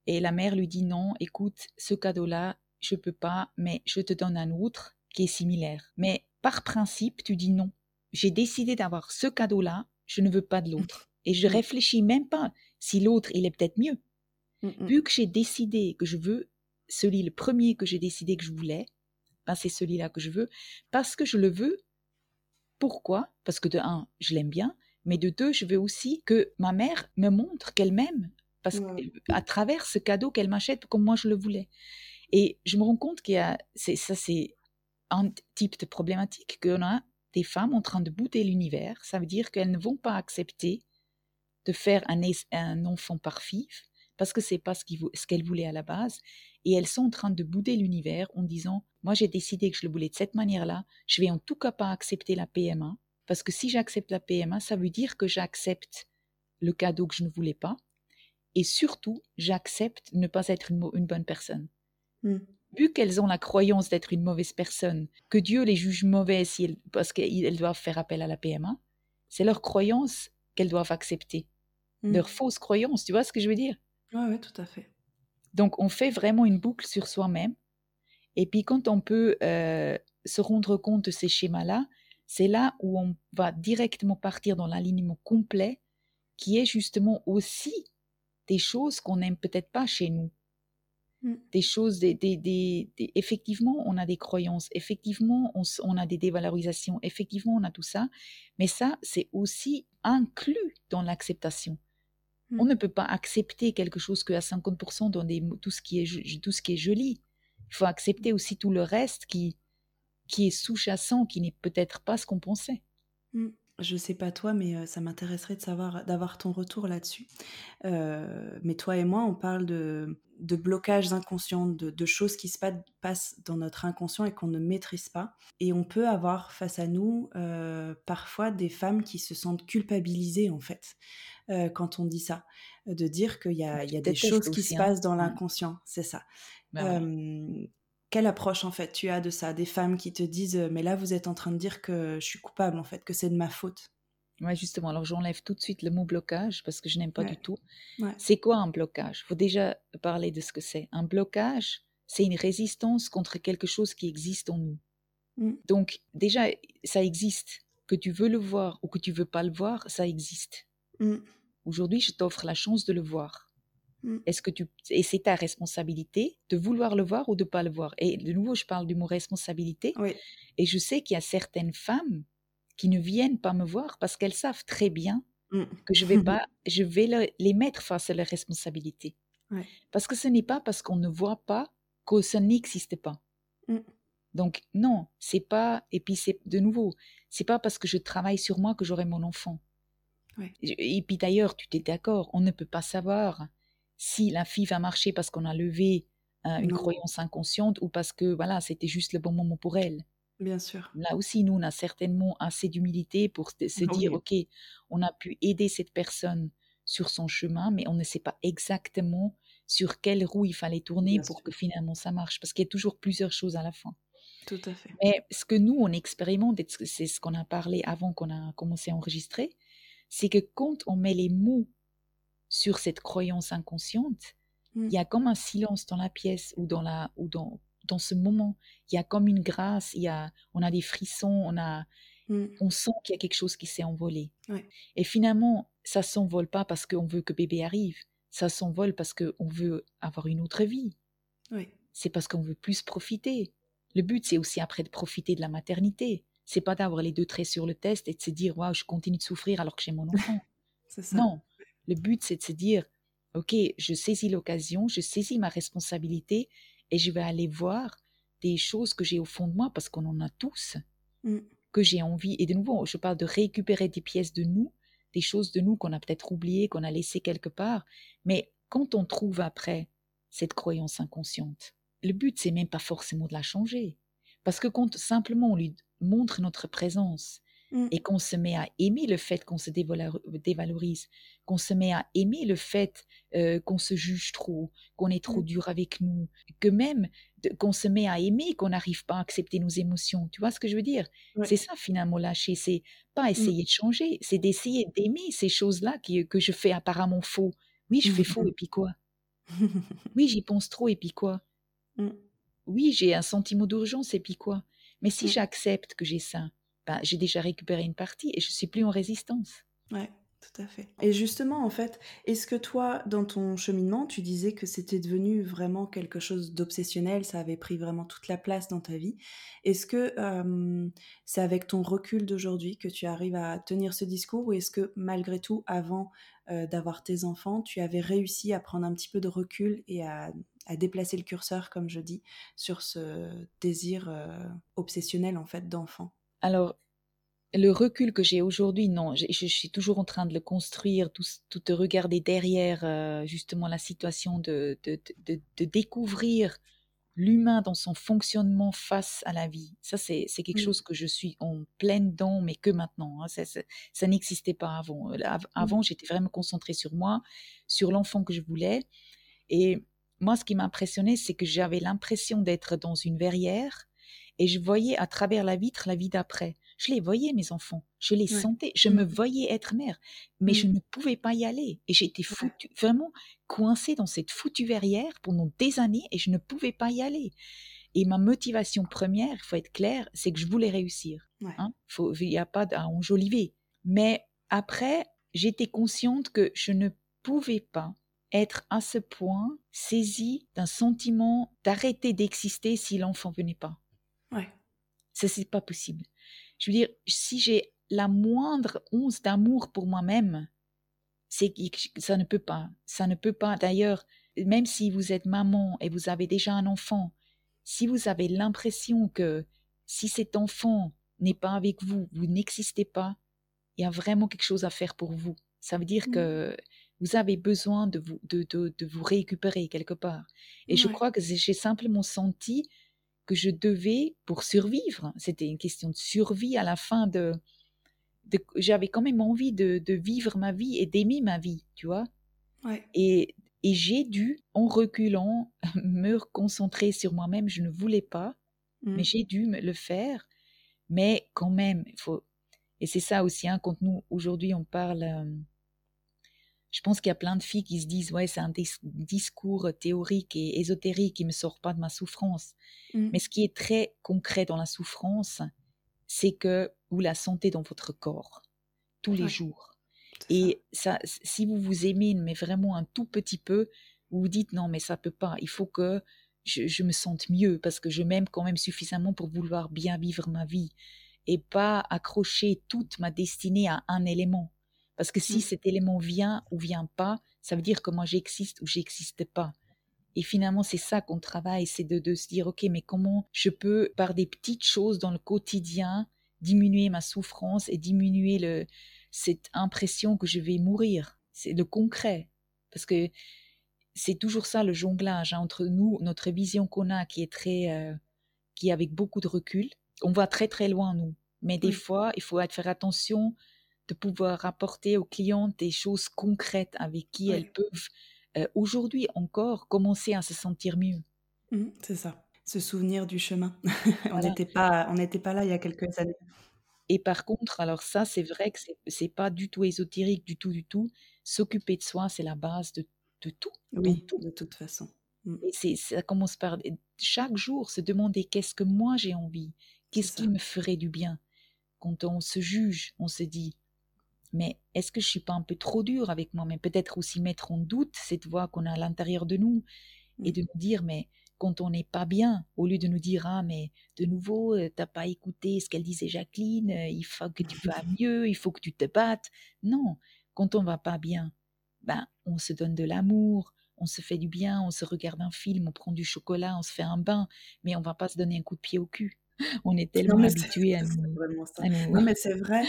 Et la mère lui dit non, écoute, ce cadeau-là, je peux pas, mais je te donne un autre qui est similaire. Mais par principe, tu dis non j'ai décidé d'avoir ce cadeau-là, je ne veux pas de l'autre. Et je réfléchis même pas si l'autre, il est peut-être mieux. Mmh Vu que j'ai décidé que je veux ce lit, le premier que j'ai décidé que je voulais, ben c'est celui-là que je veux, parce que je le veux. Pourquoi? Parce que de un, je l'aime bien, mais de deux, je veux aussi que ma mère me montre qu'elle m'aime, parce à travers ce cadeau qu'elle m'achète comme moi je le voulais. Et je me rends compte qu'il y a, ça c'est un type de problématique qu'on a des femmes en train de bouter l'univers. Ça veut dire qu'elles ne vont pas accepter de faire un, un enfant par fif parce que c'est pas ce qu'elles voulaient à la base. Et elles sont en train de bouder l'univers en disant Moi, j'ai décidé que je le voulais de cette manière-là. Je vais en tout cas pas accepter la PMA. Parce que si j'accepte la PMA, ça veut dire que j'accepte le cadeau que je ne voulais pas. Et surtout, j'accepte ne pas être une, bonne personne. Hmm vu qu'elles ont la croyance d'être une mauvaise personne, que Dieu les juge mauvaises parce qu'elles doivent faire appel à la PMA, c'est leur croyance qu'elles doivent accepter. Mmh. Leur fausse croyance, tu vois ce que je veux dire? Oui, ouais, tout à fait. Donc on fait vraiment une boucle sur soi-même. Et puis quand on peut euh, se rendre compte de ces schémas-là, c'est là où on va directement partir dans l'alignement complet, qui est justement aussi des choses qu'on n'aime peut-être pas chez nous. Mmh. Des choses, des, des, des, effectivement, on a des croyances, effectivement, on, on, a des dévalorisations, effectivement, on a tout ça, mais ça, c'est aussi inclus dans l'acceptation. On mmh. ne peut pas accepter quelque chose que à 50% dans des, tout, ce qui est, tout ce qui est joli. Il faut accepter aussi tout le reste qui, qui est sous-jacent, qui n'est peut-être pas ce qu'on pensait. Mmh. Je sais pas toi, mais ça m'intéresserait de savoir, d'avoir ton retour là-dessus. mais toi et moi, on parle de, de blocages inconscients, de, choses qui se passent dans notre inconscient et qu'on ne maîtrise pas. Et on peut avoir face à nous parfois des femmes qui se sentent culpabilisées en fait quand on dit ça, de dire qu'il y a, il y a des choses qui se hein. passent dans l'inconscient, c'est ça. Bah quelle approche en fait tu as de ça? Des femmes qui te disent mais là vous êtes en train de dire que je suis coupable en fait, que c'est de ma faute. Oui, justement. Alors j'enlève tout de suite le mot blocage parce que je n'aime pas du tout. C'est quoi un blocage? Il faut déjà parler de ce que c'est. Un blocage, c'est une résistance contre quelque chose qui existe en nous. Mmh. Donc déjà, ça existe. Que tu veux le voir ou que tu veux pas le voir, ça existe. Mmh. Aujourd'hui, je t'offre la chance de le voir. Mmh. Est-ce que tu et c'est ta responsabilité de vouloir le voir ou de pas le voir? Et de nouveau, je parle du mot responsabilité. Et je sais qu'il y a certaines femmes qui ne viennent pas me voir parce qu'elles savent très bien mmh. que je vais pas, je vais les mettre face à leurs responsabilités. Parce que ce n'est pas parce qu'on ne voit pas que ça n'existe pas. Mmh. Donc non, c'est pas. Et puis c'est de nouveau, c'est pas parce que je travaille sur moi que j'aurai mon enfant. Et puis d'ailleurs, tu t'es d'accord, on ne peut pas savoir si la fille va marcher parce qu'on a levé euh, une croyance inconsciente ou parce que voilà, c'était juste le bon moment pour elle. Bien sûr. Là aussi, nous, on a certainement assez d'humilité pour se dire, OK, on a pu aider cette personne sur son chemin, mais on ne sait pas exactement sur quelle roue il fallait tourner pour que finalement ça marche, parce qu'il y a toujours plusieurs choses à la fin. Tout à fait. Mais ce que nous, on expérimente, c'est ce qu'on a parlé avant qu'on a commencé à enregistrer, c'est que quand on met les mots sur cette croyance inconsciente, il mmh. y a comme un silence dans la pièce ou dans la ou dans dans ce moment, il y a comme une grâce, il y a on a des frissons, on a mmh. on sent qu'il y a quelque chose qui s'est envolé. Et finalement, ça s'envole pas parce qu'on veut que bébé arrive, ça s'envole parce qu'on veut avoir une autre vie. C'est parce qu'on veut plus profiter. Le but, c'est aussi après de profiter de la maternité. C'est pas d'avoir les deux traits sur le test et de se dire, waouh, je continue de souffrir alors que j'ai mon enfant. Non, le but, c'est de se dire, OK, je saisis l'occasion, je saisis ma responsabilité et je vais aller voir des choses que j'ai au fond de moi, parce qu'on en a tous, mm. que j'ai envie. Et de nouveau, je parle de récupérer des pièces de nous, des choses de nous qu'on a peut-être oubliées, qu'on a laissées quelque part. Mais quand on trouve après cette croyance inconsciente, le but, c'est même pas forcément de la changer. Parce que quand simplement on lui montre notre présence, Mmh. et qu'on se met à aimer le fait qu'on se dévalorise, qu'on se met à aimer le fait qu'on se juge trop, qu'on est trop mmh. dur avec nous, que même qu'on se met à aimer qu'on n'arrive pas à accepter nos émotions. Tu vois ce que je veux dire? C'est ça finalement lâcher, c'est pas mmh. essayer de changer, c'est d'essayer d'aimer ces choses-là que je fais apparemment faux. Oui, je fais faux et puis quoi? Oui, j'y pense trop et puis quoi? Oui, j'ai un sentiment d'urgence et puis quoi? Mais si j'accepte que j'ai ça, bah, j'ai déjà récupéré une partie et je suis plus en résistance. Ouais. Tout à fait. Et justement, en fait, est-ce que toi, dans ton cheminement, tu disais que c'était devenu vraiment quelque chose d'obsessionnel, ça avait pris vraiment toute la place dans ta vie. Est-ce que c'est avec ton recul d'aujourd'hui que tu arrives à tenir ce discours ou est-ce que malgré tout, avant d'avoir tes enfants, tu avais réussi à prendre un petit peu de recul et à, déplacer le curseur, comme je dis, sur ce désir obsessionnel en fait d'enfant? Alors, le recul que j'ai aujourd'hui, non, je, suis toujours en train de le construire, tout, tout de regarder derrière euh, justement la situation, de, de, de, découvrir l'humain dans son fonctionnement face à la vie. Ça, c'est quelque chose que je suis en pleine dent, mais que maintenant. Hein. Ça, ça, n'existait pas avant. Avant, j'étais vraiment concentrée sur moi, sur l'enfant que je voulais. Et moi, ce qui m'impressionnait, c'est que j'avais l'impression d'être dans une verrière et je voyais à travers la vitre la vie d'après. Je les voyais, mes enfants. Je les sentais. Je me mmh. voyais être mère. Mais je mmh. ne pouvais pas y aller. Et j'étais foutue, vraiment coincée dans cette foutue verrière pendant des années et je ne pouvais pas y aller. Et ma motivation première, il faut être clair, c'est que je voulais réussir. Hein. Il n'y a pas à enjoliver. Mais après, j'étais consciente que je ne pouvais pas être à ce point saisie d'un sentiment d'arrêter d'exister si l'enfant venait pas. Ouais. Ça, c'est pas possible. Je veux dire, si j'ai la moindre once d'amour pour moi-même, c'est que ça ne peut pas. Ça ne peut pas. D'ailleurs, même si vous êtes maman et vous avez déjà un enfant, si vous avez l'impression que si cet enfant n'est pas avec vous, vous n'existez pas, il y a vraiment quelque chose à faire pour vous. Ça veut dire mmh. que vous avez besoin de vous, de, de, vous récupérer quelque part. Et je crois que j'ai simplement senti que je devais, pour survivre, c'était une question de survie à la fin de... J'avais quand même envie de, vivre ma vie et d'aimer ma vie, tu vois. Et, et j'ai dû, en reculant, me concentrer sur moi-même. Je ne voulais pas, mais mmh. j'ai dû me le faire. Mais quand même, il faut... Et c'est ça aussi, hein, quand nous, aujourd'hui, on parle... Euh, je pense qu'il y a plein de filles qui se disent ouais c'est un discours théorique et ésotérique qui me sort pas de ma souffrance mmh. mais ce qui est très concret dans la souffrance c'est que vous la sentez dans votre corps tous les jours et ça. si vous vous aimez mais vraiment un tout petit peu vous vous dites non mais ça peut pas il faut que je, je me sente mieux parce que je m'aime quand même suffisamment pour vouloir bien vivre ma vie et pas accrocher toute ma destinée à un élément parce que si mmh. cet élément vient ou vient pas, ça veut dire que moi j'existe ou j'existe pas. Et finalement, c'est ça qu'on travaille, c'est de, se dire, OK, mais comment je peux, par des petites choses dans le quotidien, diminuer ma souffrance et diminuer le, cette impression que je vais mourir. C'est le concret. Parce que c'est toujours ça le jonglage hein, entre nous, notre vision qu'on a qui est très, euh, qui est avec beaucoup de recul. On va très très loin, nous. Mais des fois, il faut faire attention de pouvoir apporter aux clientes des choses concrètes avec qui elles peuvent euh, aujourd'hui encore commencer à se sentir mieux. Mmh, c'est ça, se souvenir du chemin. on n'était pas, on n'était pas là il y a quelques années. Et par contre, alors ça, c'est vrai que c'est pas du tout ésotérique, du tout, du tout. S'occuper de soi, c'est la base de, de tout. Oui, de toute façon. Mmh. Et ça commence par chaque jour se demander qu'est-ce que moi j'ai envie, qu'est-ce qui me ferait du bien. Quand on se juge, on se dit mais est-ce que je suis pas un peu trop dur avec moi? Mais peut-être aussi mettre en doute cette voix qu'on a à l'intérieur de nous et de mmh. nous dire, mais quand on n'est pas bien, au lieu de nous dire, ah, mais de nouveau, euh, t'as pas écouté ce qu'elle disait Jacqueline, euh, il faut que tu vas mieux, il faut que tu te battes. Non, quand on va pas bien, ben, on se donne de l'amour, on se fait du bien, on se regarde un film, on prend du chocolat, on se fait un bain, mais on va pas se donner un coup de pied au cul. On est tellement habitué à, nous, Non, mais c'est vrai.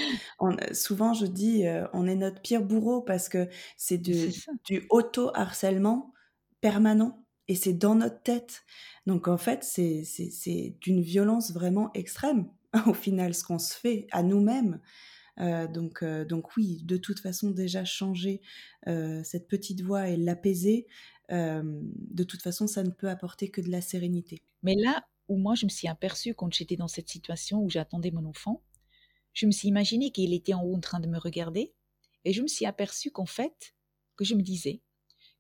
souvent, je dis, euh, on est notre pire bourreau parce que c'est du auto-harcèlement permanent et c'est dans notre tête. Donc, en fait, c'est d'une violence vraiment extrême, au final, ce qu'on se fait à nous-mêmes. Euh, donc, euh, donc oui, de toute façon, déjà changer cette petite voix et l'apaiser, de toute façon, ça ne peut apporter que de la sérénité. Mais là, où moi je me suis aperçue quand j'étais dans cette situation où j'attendais mon enfant, je me suis imaginé qu'il était en haut en train de me regarder, et je me suis aperçue qu'en fait, que je me disais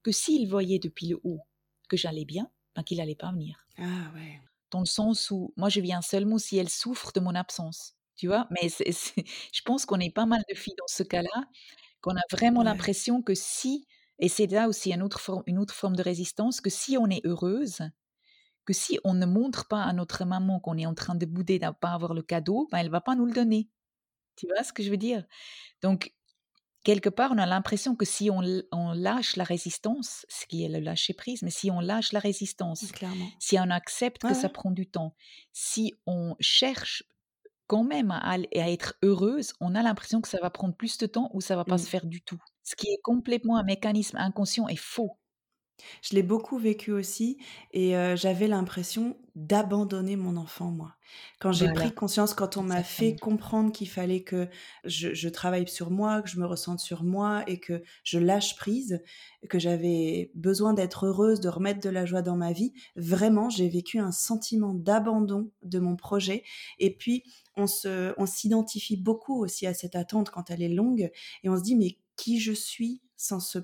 que s'il voyait depuis le haut que j'allais bien, ben qu'il n'allait pas venir. Ah ouais. Dans le sens où moi je viens seulement si elle souffre de mon absence, tu vois? Mais je pense qu'on est pas mal de filles dans ce cas-là qu'on a vraiment l'impression que si, et c'est là aussi une autre, forme, une autre forme de résistance, que si on est heureuse, que si on ne montre pas à notre maman qu'on est en train de bouder de pas avoir le cadeau, ben elle va pas nous le donner. Tu vois ce que je veux dire? Donc, quelque part, on a l'impression que si on, lâche la résistance, ce qui est le lâcher prise, mais si on lâche la résistance, si on accepte que ça prend du temps, si on cherche quand même à, être heureuse, on a l'impression que ça va prendre plus de temps ou ça va pas se mmh. faire du tout. Ce qui est complètement un mécanisme inconscient et faux. Je l'ai beaucoup vécu aussi et j'avais l'impression d'abandonner mon enfant, moi. Quand j'ai pris conscience, quand on m'a fait comprendre qu'il fallait que je, travaille sur moi, que je me ressente sur moi et que je lâche prise, que j'avais besoin d'être heureuse, de remettre de la joie dans ma vie, vraiment, j'ai vécu un sentiment d'abandon de mon projet. Et puis, on se, on s'identifie beaucoup aussi à cette attente quand elle est longue et on se dit, mais qui je suis sans ce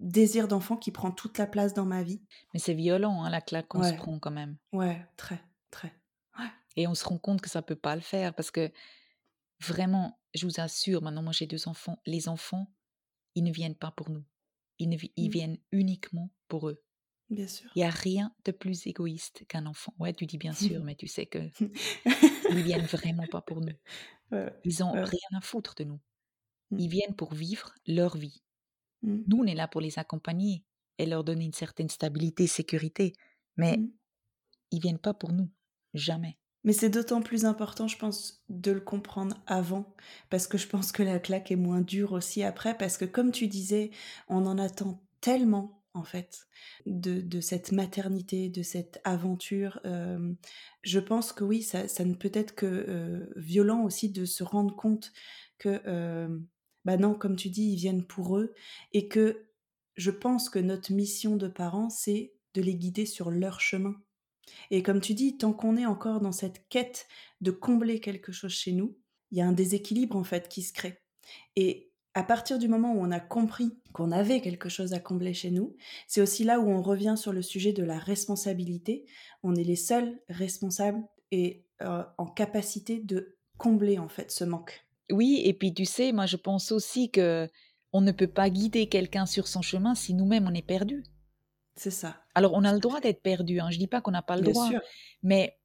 désir d'enfant qui prend toute la place dans ma vie. Mais c'est violent, hein, la claque qu'on se prend quand même. Ouais, très, très. Et on se rend compte que ça peut pas le faire parce que vraiment, je vous assure, maintenant moi j'ai deux enfants, les enfants, ils ne viennent pas pour nous. Ils, ne, ils mmh. viennent uniquement pour eux. Bien sûr. Il n'y a rien de plus égoïste qu'un enfant. Ouais, tu dis bien sûr, mais tu sais que ils viennent vraiment pas pour nous. Ils ont rien à foutre de nous. Mmh. Ils viennent pour vivre leur vie. Mmh. Nous, on est là pour les accompagner et leur donner une certaine stabilité, sécurité. Mais mmh. ils viennent pas pour nous. Jamais. Mais c'est d'autant plus important, je pense, de le comprendre avant, parce que je pense que la claque est moins dure aussi après, parce que comme tu disais, on en attend tellement, en fait, de, cette maternité, de cette aventure. je pense que oui, ça, ne peut être que violent aussi de se rendre compte que bah non, comme tu dis, ils viennent pour eux, et que je pense que notre mission de parents, c'est de les guider sur leur chemin. Et comme tu dis, tant qu'on est encore dans cette quête de combler quelque chose chez nous, il y a un déséquilibre en fait qui se crée. Et à partir du moment où on a compris qu'on avait quelque chose à combler chez nous, c'est aussi là où on revient sur le sujet de la responsabilité. On est les seuls responsables et euh, en capacité de combler en fait ce manque. Oui, et puis tu sais, moi je pense aussi que on ne peut pas guider quelqu'un sur son chemin si nous-mêmes on est perdu. C'est ça. Alors on a le droit d'être perdu. Hein. Je dis pas qu'on n'a pas le Bien droit, sûr. mais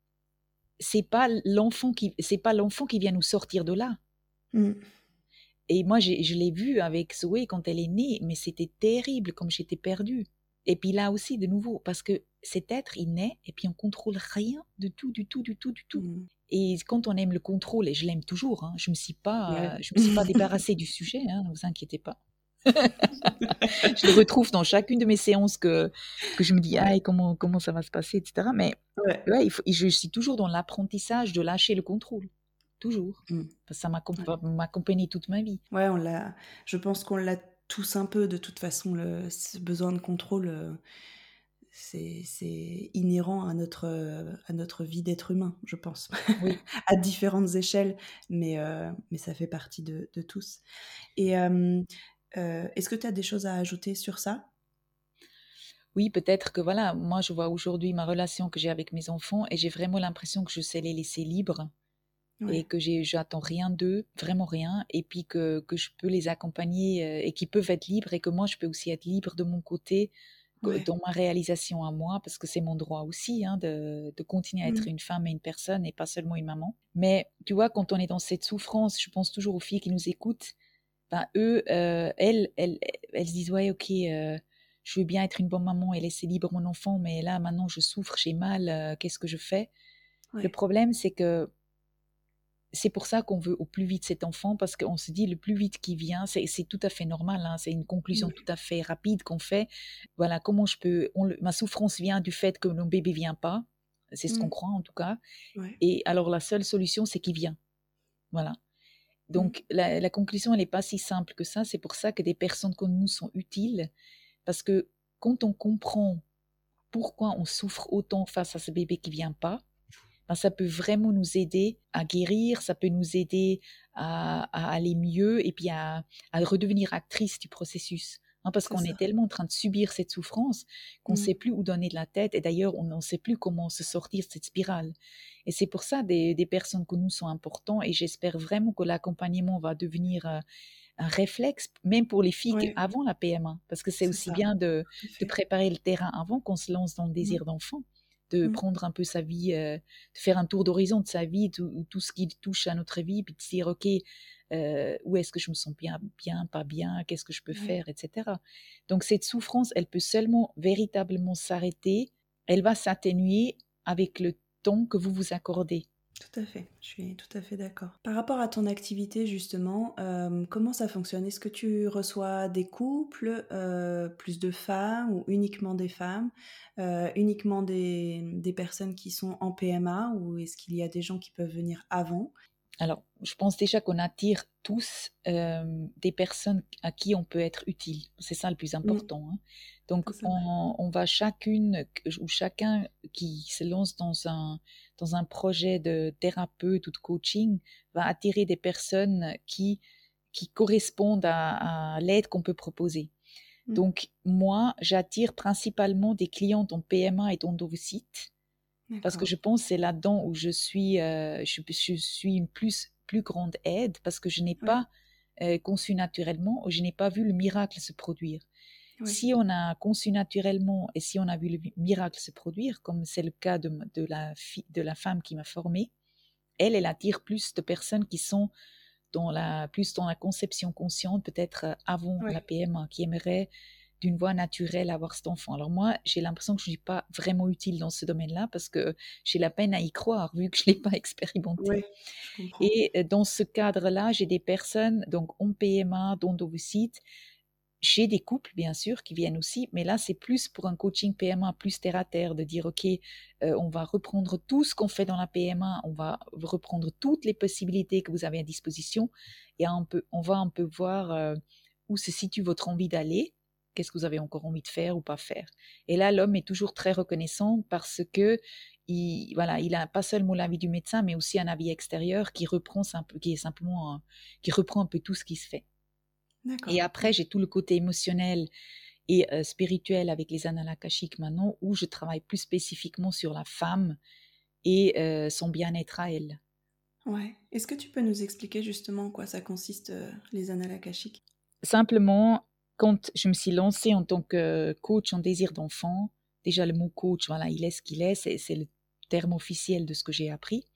c'est pas l'enfant qui c'est pas l'enfant qui vient nous sortir de là. Mmh. Et moi je l'ai vu avec Zoé quand elle est née, mais c'était terrible comme j'étais perdue. Et puis là aussi de nouveau parce que cet être il naît et puis on contrôle rien du tout, du tout, du tout, du tout. Mmh. Et quand on aime le contrôle, et je l'aime toujours, hein, je ne me suis pas, je me suis pas débarrassée du sujet, hein, ne vous inquiétez pas. je le retrouve dans chacune de mes séances que, que je me dis, ah, comment, comment ça va se passer, etc. Mais ouais. je suis toujours dans l'apprentissage de lâcher le contrôle. Toujours. Que ça m'a accompagné toute ma vie. Ouais, on l'a, je pense qu'on l'a tous un peu, de toute façon, le besoin de contrôle. Euh, c'est inhérent à notre, à notre vie d'être humain, je pense, oui. à différentes échelles, mais, euh, mais ça fait partie de, de tous. Et euh, est-ce que tu as des choses à ajouter sur ça? Oui, peut-être que voilà, moi je vois aujourd'hui ma relation que j'ai avec mes enfants et j'ai vraiment l'impression que je sais les laisser libres et que j'attends rien d'eux, vraiment rien, et puis que, que, je peux les accompagner euh, et qu'ils peuvent être libres et que moi je peux aussi être libre de mon côté dans ma réalisation à moi, parce que c'est mon droit aussi hein, de, de, continuer à être mmh. une femme et une personne et pas seulement une maman. Mais tu vois, quand on est dans cette souffrance, je pense toujours aux filles qui nous écoutent, ben, eux, euh, elles, elles, elles, disent, ouais, ok, euh, je veux bien être une bonne maman et laisser libre mon enfant, mais là, maintenant, je souffre, j'ai mal, euh, qu'est-ce que je fais? Le problème, c'est que c'est pour ça qu'on veut au plus vite cet enfant, parce qu'on se dit le plus vite qu'il vient, c'est tout à fait normal, hein, c'est une conclusion tout à fait rapide qu'on fait. Voilà, comment je peux. ma souffrance vient du fait que mon bébé vient pas, c'est ce qu'on mmh. croit en tout cas. Et alors la seule solution, c'est qu'il vient. Voilà. Donc mmh. la, conclusion, elle n'est pas si simple que ça. C'est pour ça que des personnes comme nous sont utiles, parce que quand on comprend pourquoi on souffre autant face à ce bébé qui vient pas, ben, ça peut vraiment nous aider à guérir, ça peut nous aider à, aller mieux et puis à, redevenir actrice du processus. Hein, parce qu'on est tellement en train de subir cette souffrance qu'on ne mmh. sait plus où donner de la tête et d'ailleurs on ne sait plus comment se sortir de cette spirale. Et c'est pour ça des, des personnes comme nous sont importantes et j'espère vraiment que l'accompagnement va devenir euh, un réflexe, même pour les filles avant la PMA, parce que c'est aussi bien de, de, préparer le terrain avant qu'on se lance dans le désir mmh. d'enfant, de mmh. prendre un peu sa vie, euh, de faire un tour d'horizon de sa vie, tout, tout, ce qui touche à notre vie, puis de se dire, OK, euh, où est-ce que je me sens bien, bien, pas bien, qu'est-ce que je peux faire, etc. Donc cette souffrance, elle peut seulement véritablement s'arrêter, elle va s'atténuer avec le temps que vous vous accordez. Tout à fait, je suis tout à fait d'accord. Par rapport à ton activité, justement, euh, comment ça fonctionne? Est-ce que tu reçois des couples, euh, plus de femmes ou uniquement des femmes, euh, uniquement des, des, personnes qui sont en PMA ou est-ce qu'il y a des gens qui peuvent venir avant? Alors, je pense déjà qu'on attire tous des personnes à qui on peut être utile. C'est ça le plus mmh. important. Hein. Donc, on, va chacune ou chacun qui se lance dans un, dans un projet de thérapeute ou de coaching va attirer des personnes qui, qui correspondent à, l'aide qu'on peut proposer. Mmh. Donc, moi, j'attire principalement des clientes en PMA et d'endovocytes parce que je pense que c'est là-dedans où je suis, euh, je, suis une plus, plus grande aide parce que je n'ai pas euh, conçu naturellement ou je n'ai pas vu le miracle se produire. Si on a conçu naturellement et si on a vu le miracle se produire, comme c'est le cas de, de, la de la femme qui m'a formée, elle, elle attire plus de personnes qui sont dans la, plus dans la conception consciente, peut-être euh, avant la PMA, qui aimeraient d'une voie naturelle avoir cet enfant. Alors moi, j'ai l'impression que je ne suis pas vraiment utile dans ce domaine-là parce que j'ai la peine à y croire vu que je ne l'ai pas expérimenté. et euh, dans ce cadre-là, j'ai des personnes, donc en PMA, dont site j'ai des couples, bien sûr, qui viennent aussi, mais là, c'est plus pour un coaching PMA plus terre à terre, de dire, OK, euh, on va reprendre tout ce qu'on fait dans la PMA, on va reprendre toutes les possibilités que vous avez à disposition, et on, peut, on va un peu voir euh, où se situe votre envie d'aller, qu'est-ce que vous avez encore envie de faire ou pas faire. Et là, l'homme est toujours très reconnaissant parce que il, voilà, il a pas seulement l'avis du médecin, mais aussi un avis extérieur qui reprend, qui est simplement, qui reprend un peu tout ce qui se fait. Et après, j'ai tout le côté émotionnel et euh, spirituel avec les annales akashiques maintenant, où je travaille plus spécifiquement sur la femme et euh, son bien-être à elle. Ouais. Est-ce que tu peux nous expliquer justement en quoi ça consiste, euh, les annales akashiques? Simplement, quand je me suis lancée en tant que coach en désir d'enfant, déjà le mot coach, voilà, il est ce qu'il est, c'est le terme officiel de ce que j'ai appris.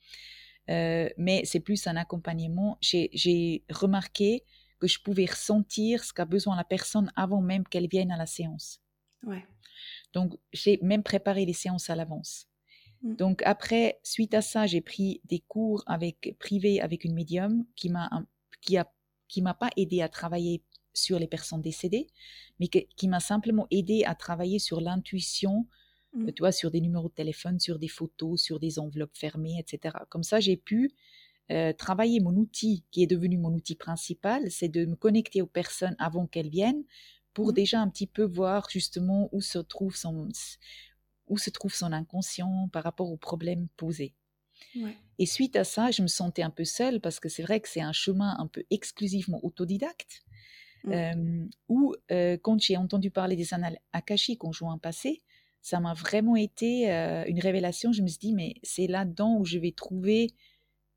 Euh, mais c'est plus un accompagnement. J'ai remarqué que je pouvais ressentir ce qu'a besoin la personne avant même qu'elle vienne à la séance. Ouais. Donc, j'ai même préparé les séances à l'avance. Mm. Donc, après, suite à ça, j'ai pris des cours avec, privés avec une médium qui m'a qui a qui m'a pas aidé à travailler sur les personnes décédées, mais qui m'a simplement aidé à travailler sur l'intuition, mmh. tu vois, sur des numéros de téléphone, sur des photos, sur des enveloppes fermées, etc. Comme ça, j'ai pu euh, travailler mon outil qui est devenu mon outil principal, c'est de me connecter aux personnes avant qu'elles viennent pour mmh. déjà un petit peu voir justement où se trouve son, où se trouve son inconscient par rapport aux problèmes posés. Et suite à ça, je me sentais un peu seule parce que c'est vrai que c'est un chemin un peu exclusivement autodidacte. Mmh. ou quand j'ai entendu parler des annales akashiques en juin passé, ça m'a vraiment été une révélation. Je me suis dit, mais c'est là-dedans où je vais trouver,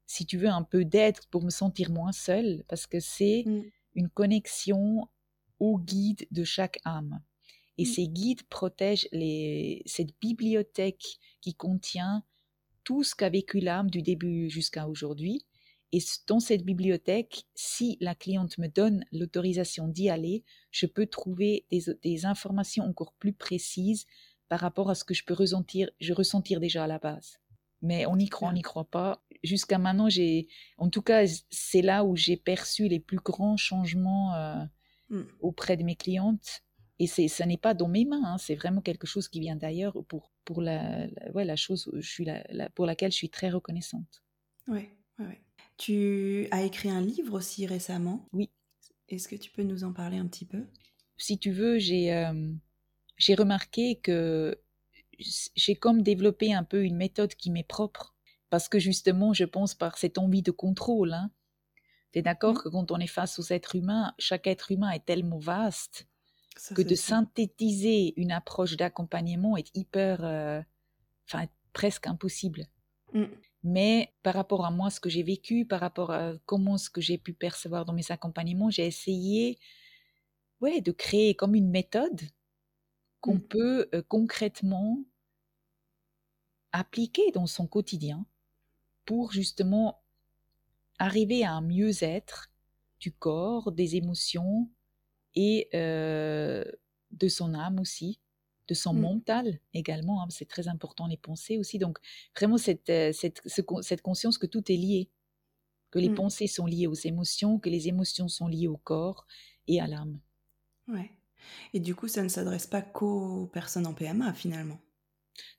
si tu veux, un peu d'aide pour me sentir moins seule, parce que c'est mmh. une connexion au guide de chaque âme. Et mmh. ces guides protègent les, cette bibliothèque qui contient tout ce qu'a vécu l'âme du début jusqu'à aujourd'hui et dans cette bibliothèque, si la cliente me donne l'autorisation d'y aller, je peux trouver des, informations encore plus précises par rapport à ce que je peux ressentir, je ressentir déjà à la base. Mais on y croit, on n'y croit pas. Jusqu'à maintenant, j'ai, en tout cas, c'est là où j'ai perçu les plus grands changements euh, hmm. auprès de mes clientes. Et ça n'est pas dans mes mains, hein. c'est vraiment quelque chose qui vient d'ailleurs pour, pour la, ouais, la chose je suis pour laquelle je suis très reconnaissante. Oui, oui, oui. Tu as écrit un livre aussi récemment. Oui. Est-ce que tu peux nous en parler un petit peu? Si tu veux, j'ai euh, j'ai remarqué que j'ai comme développé un peu une méthode qui m'est propre. Parce que justement, je pense par cette envie de contrôle. Hein. Tu es d'accord mmh. que quand on est face aux êtres humains, chaque être humain est tellement vaste que de synthétiser une approche d'accompagnement est hyper. Euh, enfin, presque impossible. Mmh. Mais par rapport à moi, ce que j'ai vécu, par rapport à comment ce que j'ai pu percevoir dans mes accompagnements, j'ai essayé ouais, de créer comme une méthode qu'on mmh. peut euh, concrètement appliquer dans son quotidien pour justement arriver à un mieux-être du corps, des émotions et euh, de son âme aussi de son mmh. mental également. Hein, c'est très important, les pensées aussi. Donc, vraiment, cette, euh, cette, cette conscience que tout est lié, que les mmh. pensées sont liées aux émotions, que les émotions sont liées au corps et à l'âme. Ouais. Et du coup, ça ne s'adresse pas qu'aux personnes en PMA finalement?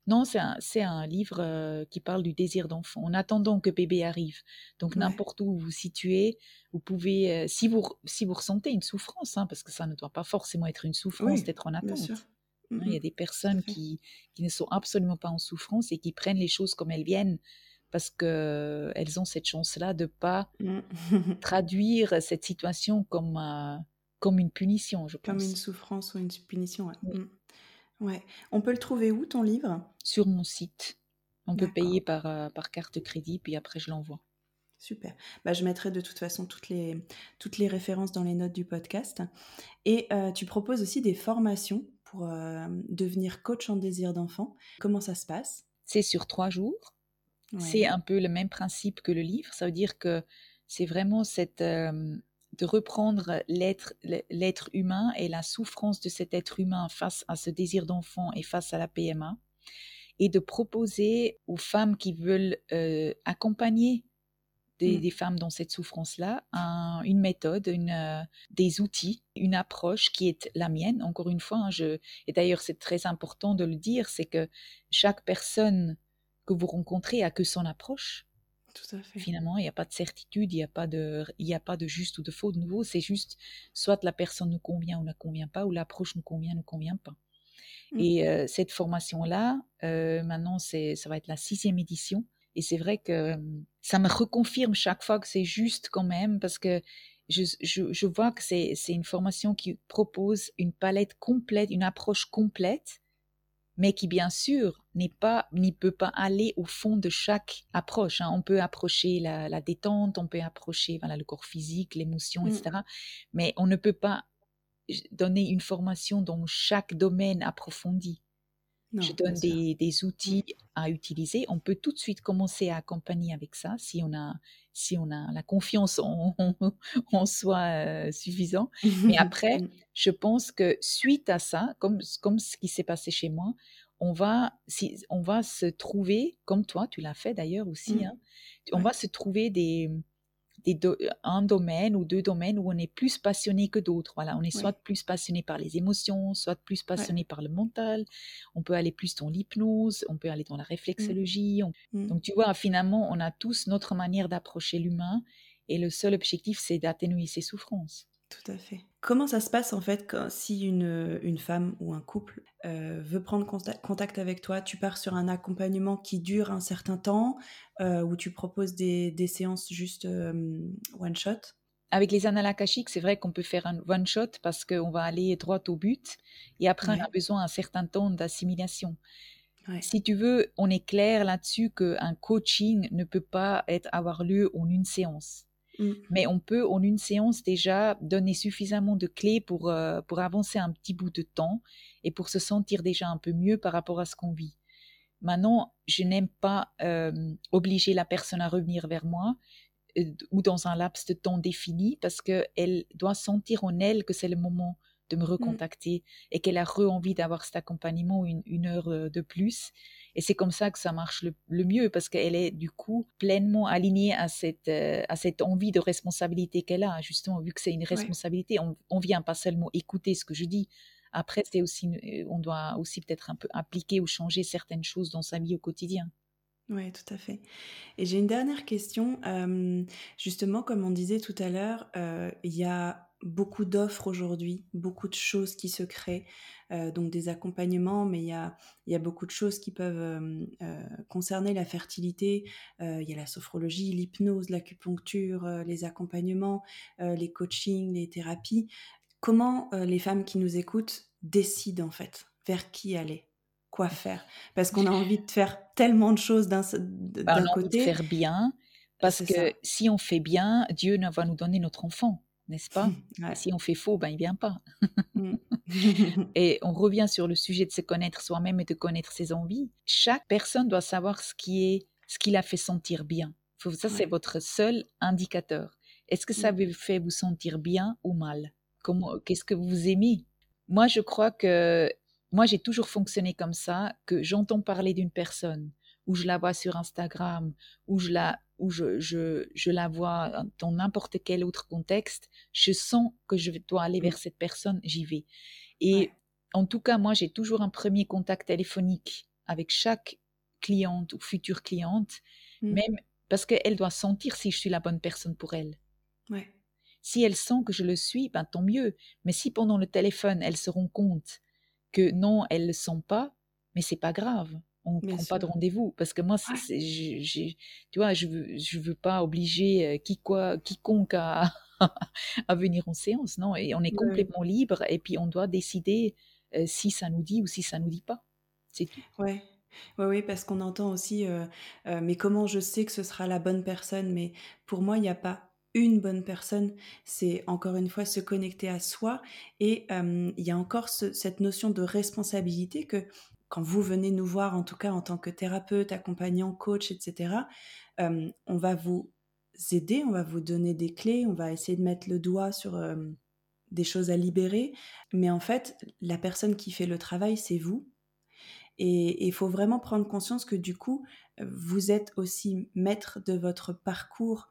Non, c'est un, un, livre euh, qui parle du désir d'enfant, en attendant que bébé arrive. Donc n'importe où vous vous situez, vous pouvez, euh, si, vous, si vous ressentez une souffrance, hein, parce que ça ne doit pas forcement être une souffrance d'être en attente. Hein, il y a des personnes qui, qui, ne sont absolument pas en souffrance et qui prennent les choses comme elles viennent parce qu'elles ont cette chance-là de ne pas mmh. traduire cette situation comme, euh, comme une punition, je pense. Comme une souffrance ou une punition, ouais. Mmh. ouais. On peut le trouver où, ton livre? Sur mon site. On peut payer par, euh, par carte crédit, puis après je l'envoie. Super. Bah, je mettrai de toute façon toutes les, toutes les références dans les notes du podcast. Et euh, tu proposes aussi des formations pour euh, devenir coach en désir d'enfant. Comment ça se passe? C'est sur trois jours. C'est un peu le même principe que le livre. Ça veut dire que c'est vraiment cette, euh, de reprendre l'être, l'être humain et la souffrance de cet être humain face à ce désir d'enfant et face à la PMA et de proposer aux femmes qui veulent euh, accompagner Mmh. des, femmes dans cette souffrance-là, une méthode, une, euh, des outils, une approche qui est la mienne. Encore une fois, hein, je, et d'ailleurs c'est très important de le dire, c'est que chaque personne que vous rencontrez a que son approche. Tout à fait. Finalement, il n'y a pas de certitude, il n'y a pas de, il a pas de juste ou de faux de nouveau. C'est juste soit la personne nous convient ou ne convient pas, ou l'approche nous convient ou ne convient pas. Mmh. Et euh, cette formation-là, euh, maintenant, c'est, ça va être la sixième édition. Et c'est vrai que ça me reconfirme chaque fois que c'est juste quand même, parce que je, je, je vois que c'est une formation qui propose une palette complète, une approche complète, mais qui bien sûr n'est pas, n'y peut pas aller au fond de chaque approche. Hein. On peut approcher la, la, détente, on peut approcher voilà, le corps physique, l'émotion, etc. Mmh. Mais on ne peut pas donner une formation dans chaque domaine approfondi je donne des, outils à utiliser. On peut tout de suite commencer à accompagner avec ça si on a, si on a la confiance en, en, soi euh, suffisant. Mais après, je pense que suite à ça, comme, comme ce qui s'est passé chez moi, on va, si, on va se trouver, comme toi, tu l'as fait d'ailleurs aussi, mmh. hein, on va se trouver des, un domaine ou deux domaines où on est plus passionné que d'autres. Voilà, on est soit plus passionné par les émotions, soit plus passionné par le mental. On peut aller plus dans l'hypnose, on peut aller dans la mmh. réflexologie. Mmh. Donc tu vois, finalement, on a tous notre manière d'approcher l'humain et le seul objectif, c'est d'atténuer ses souffrances. Tout à fait. Comment ça se passe en fait quand, si une, une femme ou un couple euh, veut prendre contact avec toi Tu pars sur un accompagnement qui dure un certain temps euh, ou tu proposes des, des séances juste euh, one shot? Avec les annales c'est vrai qu'on peut faire un one shot parce qu'on va aller droit au but et après on a besoin d'un certain temps d'assimilation. Si tu veux, on est clair là-dessus qu'un coaching ne peut pas être, avoir lieu en une séance. Mmh. Mais on peut, en une séance déjà, donner suffisamment de clés pour, euh, pour avancer un petit bout de temps et pour se sentir déjà un peu mieux par rapport à ce qu'on vit. Maintenant, je n'aime pas euh, obliger la personne à revenir vers moi euh, ou dans un laps de temps défini parce qu'elle doit sentir en elle que c'est le moment de me mmh. recontacter et qu'elle a re-envie d'avoir cet accompagnement une, une heure de plus et c'est comme ça que ça marche le, mieux parce qu'elle est du coup pleinement alignée à cette, euh, à cette envie de responsabilité qu'elle a. Justement, vu que c'est une responsabilité, on, on vient pas seulement écouter ce que je dis. Après, c'est aussi, euh, on doit aussi peut-être un peu appliquer ou changer certaines choses dans sa vie au quotidien. Oui, tout à fait. Et j'ai une dernière question. justement, comme on disait tout à l'heure, euh, il y a beaucoup d'offres aujourd'hui, beaucoup de choses qui se créent, euh, donc des accompagnements, mais il y a, y a, beaucoup de choses qui peuvent euh, euh, concerner la fertilité. Il y a la sophrologie, l'hypnose, l'acupuncture, les accompagnements, les coachings, les thérapies. Comment les femmes qui nous écoutent décident en fait vers qui aller quoi faire? Parce qu'on a envie de faire tellement de choses d'un bah, côté. de faire bien parce que si on fait bien, Dieu va nous donner notre enfant, n'est-ce pas? Si on fait faux, ben il vient pas. Mm. et on revient sur le sujet de se connaître soi-même et de connaître ses envies. Chaque personne doit savoir ce qui est ce qui la fait sentir bien. Ça, c'est votre seul indicateur. Est-ce que ça mm. vous fait vous sentir bien ou mal? Comment Qu'est-ce que vous aimez? Moi, je crois que moi, j'ai toujours fonctionné comme ça, que j'entends parler d'une personne, ou je la vois sur Instagram, ou je la, ou je, je, je la vois dans n'importe quel autre contexte, je sens que je dois aller vers cette personne, j'y vais. Et en tout cas, moi, j'ai toujours un premier contact téléphonique avec chaque cliente ou future cliente, mm. même parce qu'elle doit sentir si je suis la bonne personne pour elle. Si elle sent que je le suis, ben tant mieux. Mais si pendant le téléphone, elle se rend compte que non, elle le sent pas, mais c'est pas grave. On ne prend pas de rendez-vous parce que moi, tu vois, je veux, je veux pas obliger euh, qui, quoi, quiconque à, à venir en séance, non. Et on est complètement libre et puis on doit décider euh, si ça nous dit ou si ça nous dit pas. C'est tout. Ouais. Oui, oui, parce qu'on entend aussi, euh, euh, mais comment je sais que ce sera la bonne personne? Mais pour moi, il n'y a pas une bonne personne, c'est encore une fois se connecter à soi. Et il y a encore cette notion de responsabilité que quand vous venez nous voir, en tout cas en tant que thérapeute, accompagnant, coach, etc., on va vous aider, on va vous donner des clés, on va essayer de mettre le doigt sur des choses à libérer. Mais en fait, la personne qui fait le travail, c'est vous. Et il faut vraiment prendre conscience que du coup, vous êtes aussi maître de votre parcours.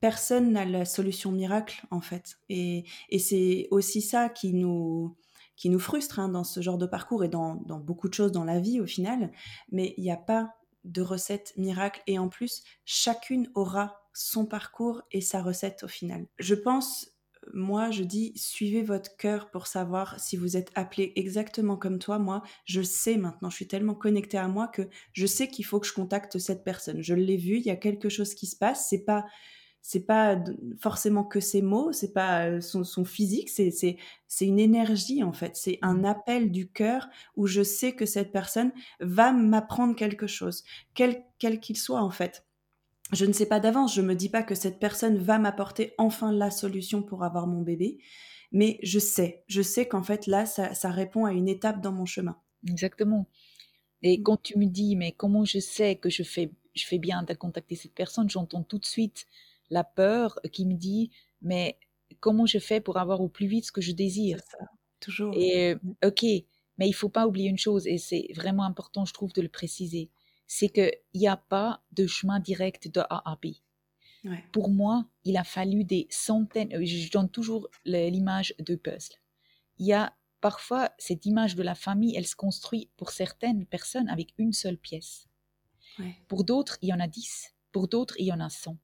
Personne n'a la solution miracle, en fait. Et, c'est aussi ça qui nous, qui nous frustre hein, dans ce genre de parcours et dans, beaucoup de choses dans la vie au final. Mais il n'y a pas de recette miracle. Et en plus, chacune aura son parcours et sa recette au final. Je pense moi, je dis, suivez votre cœur pour savoir si vous êtes appelé exactement comme toi. Moi, je sais maintenant, je suis tellement connectée à moi que je sais qu'il faut que je contacte cette personne. Je l'ai vu, il y a quelque chose qui se passe. C'est pas, c'est pas forcément que ses mots, c'est pas euh, son, physique, c'est, une énergie en fait. C'est un mmh. appel du cœur où je sais que cette personne va m'apprendre quelque chose, quel, quel qu'il soit en fait je ne sais pas d'avance, je me dis pas que cette personne va m'apporter enfin la solution pour avoir mon bébé, mais je sais, je sais qu'en fait là, ça, répond à une étape dans mon chemin. Exactement. Et mm. quand tu me dis, mais comment je sais que je fais, je fais bien de contacter cette personne, j'entends tout de suite la peur qui me dit, mais comment je fais pour avoir au plus vite ce que je désire? Ça, toujours. Et mm. ok, mais il faut pas oublier une chose, et c'est vraiment important, je trouve, de le préciser c'est qu'il n'y a pas de chemin direct de A à B. Pour moi, il a fallu des centaines, euh, je donne toujours l'image de puzzle. Il y a parfois cette image de la famille, elle se construit pour certaines personnes avec une seule pièce. Pour d'autres, il y en a dix. Pour d'autres, il y en a cent.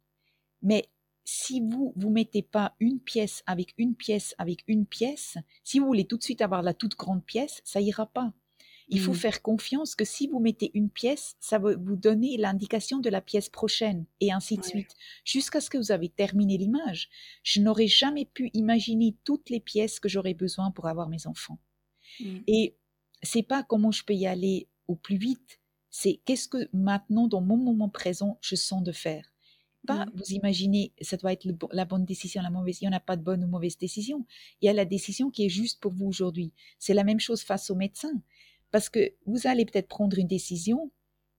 Mais si vous vous mettez pas une pièce avec une pièce avec une pièce, si vous voulez tout de suite avoir la toute grande pièce, ça ira pas. Il faut mmh. faire confiance que si vous mettez une pièce, ça va vous donner l'indication de la pièce prochaine et ainsi de suite, jusqu'à ce que vous avez terminé l'image. Je n'aurais jamais pu imaginer toutes les pièces que j'aurais besoin pour avoir mes enfants. Mmh. Et c'est pas comment je peux y aller au plus vite, c'est qu'est-ce que maintenant, dans mon moment présent, je sens de faire. Pas, mmh. vous imaginez, ça doit être la bonne décision, la mauvaise. Il n'y en a pas de bonne ou mauvaise décision. Il y a la décision qui est juste pour vous aujourd'hui. C'est la même chose face au médecin. Parce que vous allez peut-être prendre une décision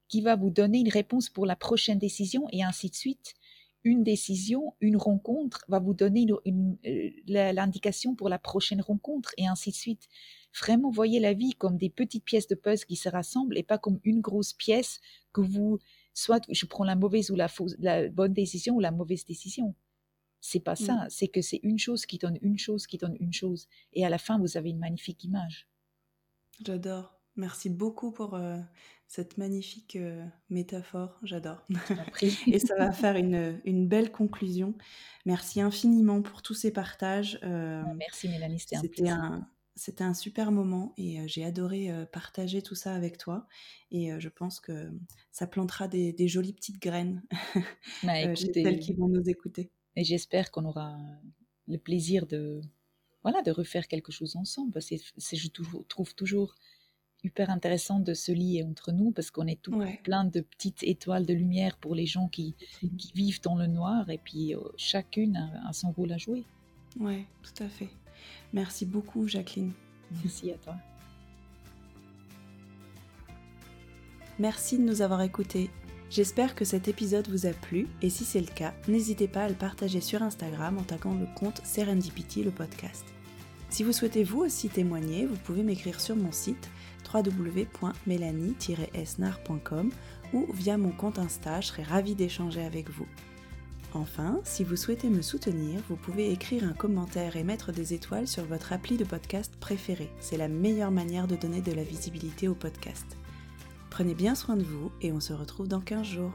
qui va vous donner une réponse pour la prochaine décision et ainsi de suite. Une décision, une rencontre va vous donner euh, l'indication pour la prochaine rencontre et ainsi de suite. Vraiment, voyez la vie comme des petites pièces de puzzle qui se rassemblent et pas comme une grosse pièce que vous, soit je prends la mauvaise ou la, fausse, la bonne décision ou la mauvaise décision. C'est pas ça, mm. c'est que c'est une chose qui donne une chose qui donne une chose. Et à la fin, vous avez une magnifique image. J'adore. Merci beaucoup pour euh, cette magnifique euh, métaphore, j'adore. Et ça va faire une, une, belle conclusion. Merci infiniment pour tous ces partages. Euh, merci Mélanie, c'était un C'était un super moment et j'ai adoré partager tout ça avec toi. Et je pense que ça plantera des, des jolies petites graines bah, chez celles qui vont nous écouter. Et j'espère qu'on aura le plaisir de, voilà, de refaire quelque chose ensemble. C'est, je trouve toujours hyper intéressant de se lier entre nous parce qu'on est tout plein de petites étoiles de lumière pour les gens qui, mhm. vivent dans le noir et puis chacune a, a, son rôle à jouer. Ouais, tout à fait. Merci beaucoup, Jacqueline. Merci à toi. Merci de nous avoir écoutés. J'espère que cet épisode vous a plu et si c'est le cas, n'hésitez pas à le partager sur Instagram en taguant le compte Serendipity le podcast. Si vous souhaitez vous aussi témoigner, vous pouvez m'écrire sur mon site www.mélanie-esnar.com ou via mon compte Insta, je serai ravie d'échanger avec vous. Enfin, si vous souhaitez me soutenir, vous pouvez écrire un commentaire et mettre des étoiles sur votre appli de podcast préféré. C'est la meilleure manière de donner de la visibilité au podcast. Prenez bien soin de vous et on se retrouve dans 15 jours.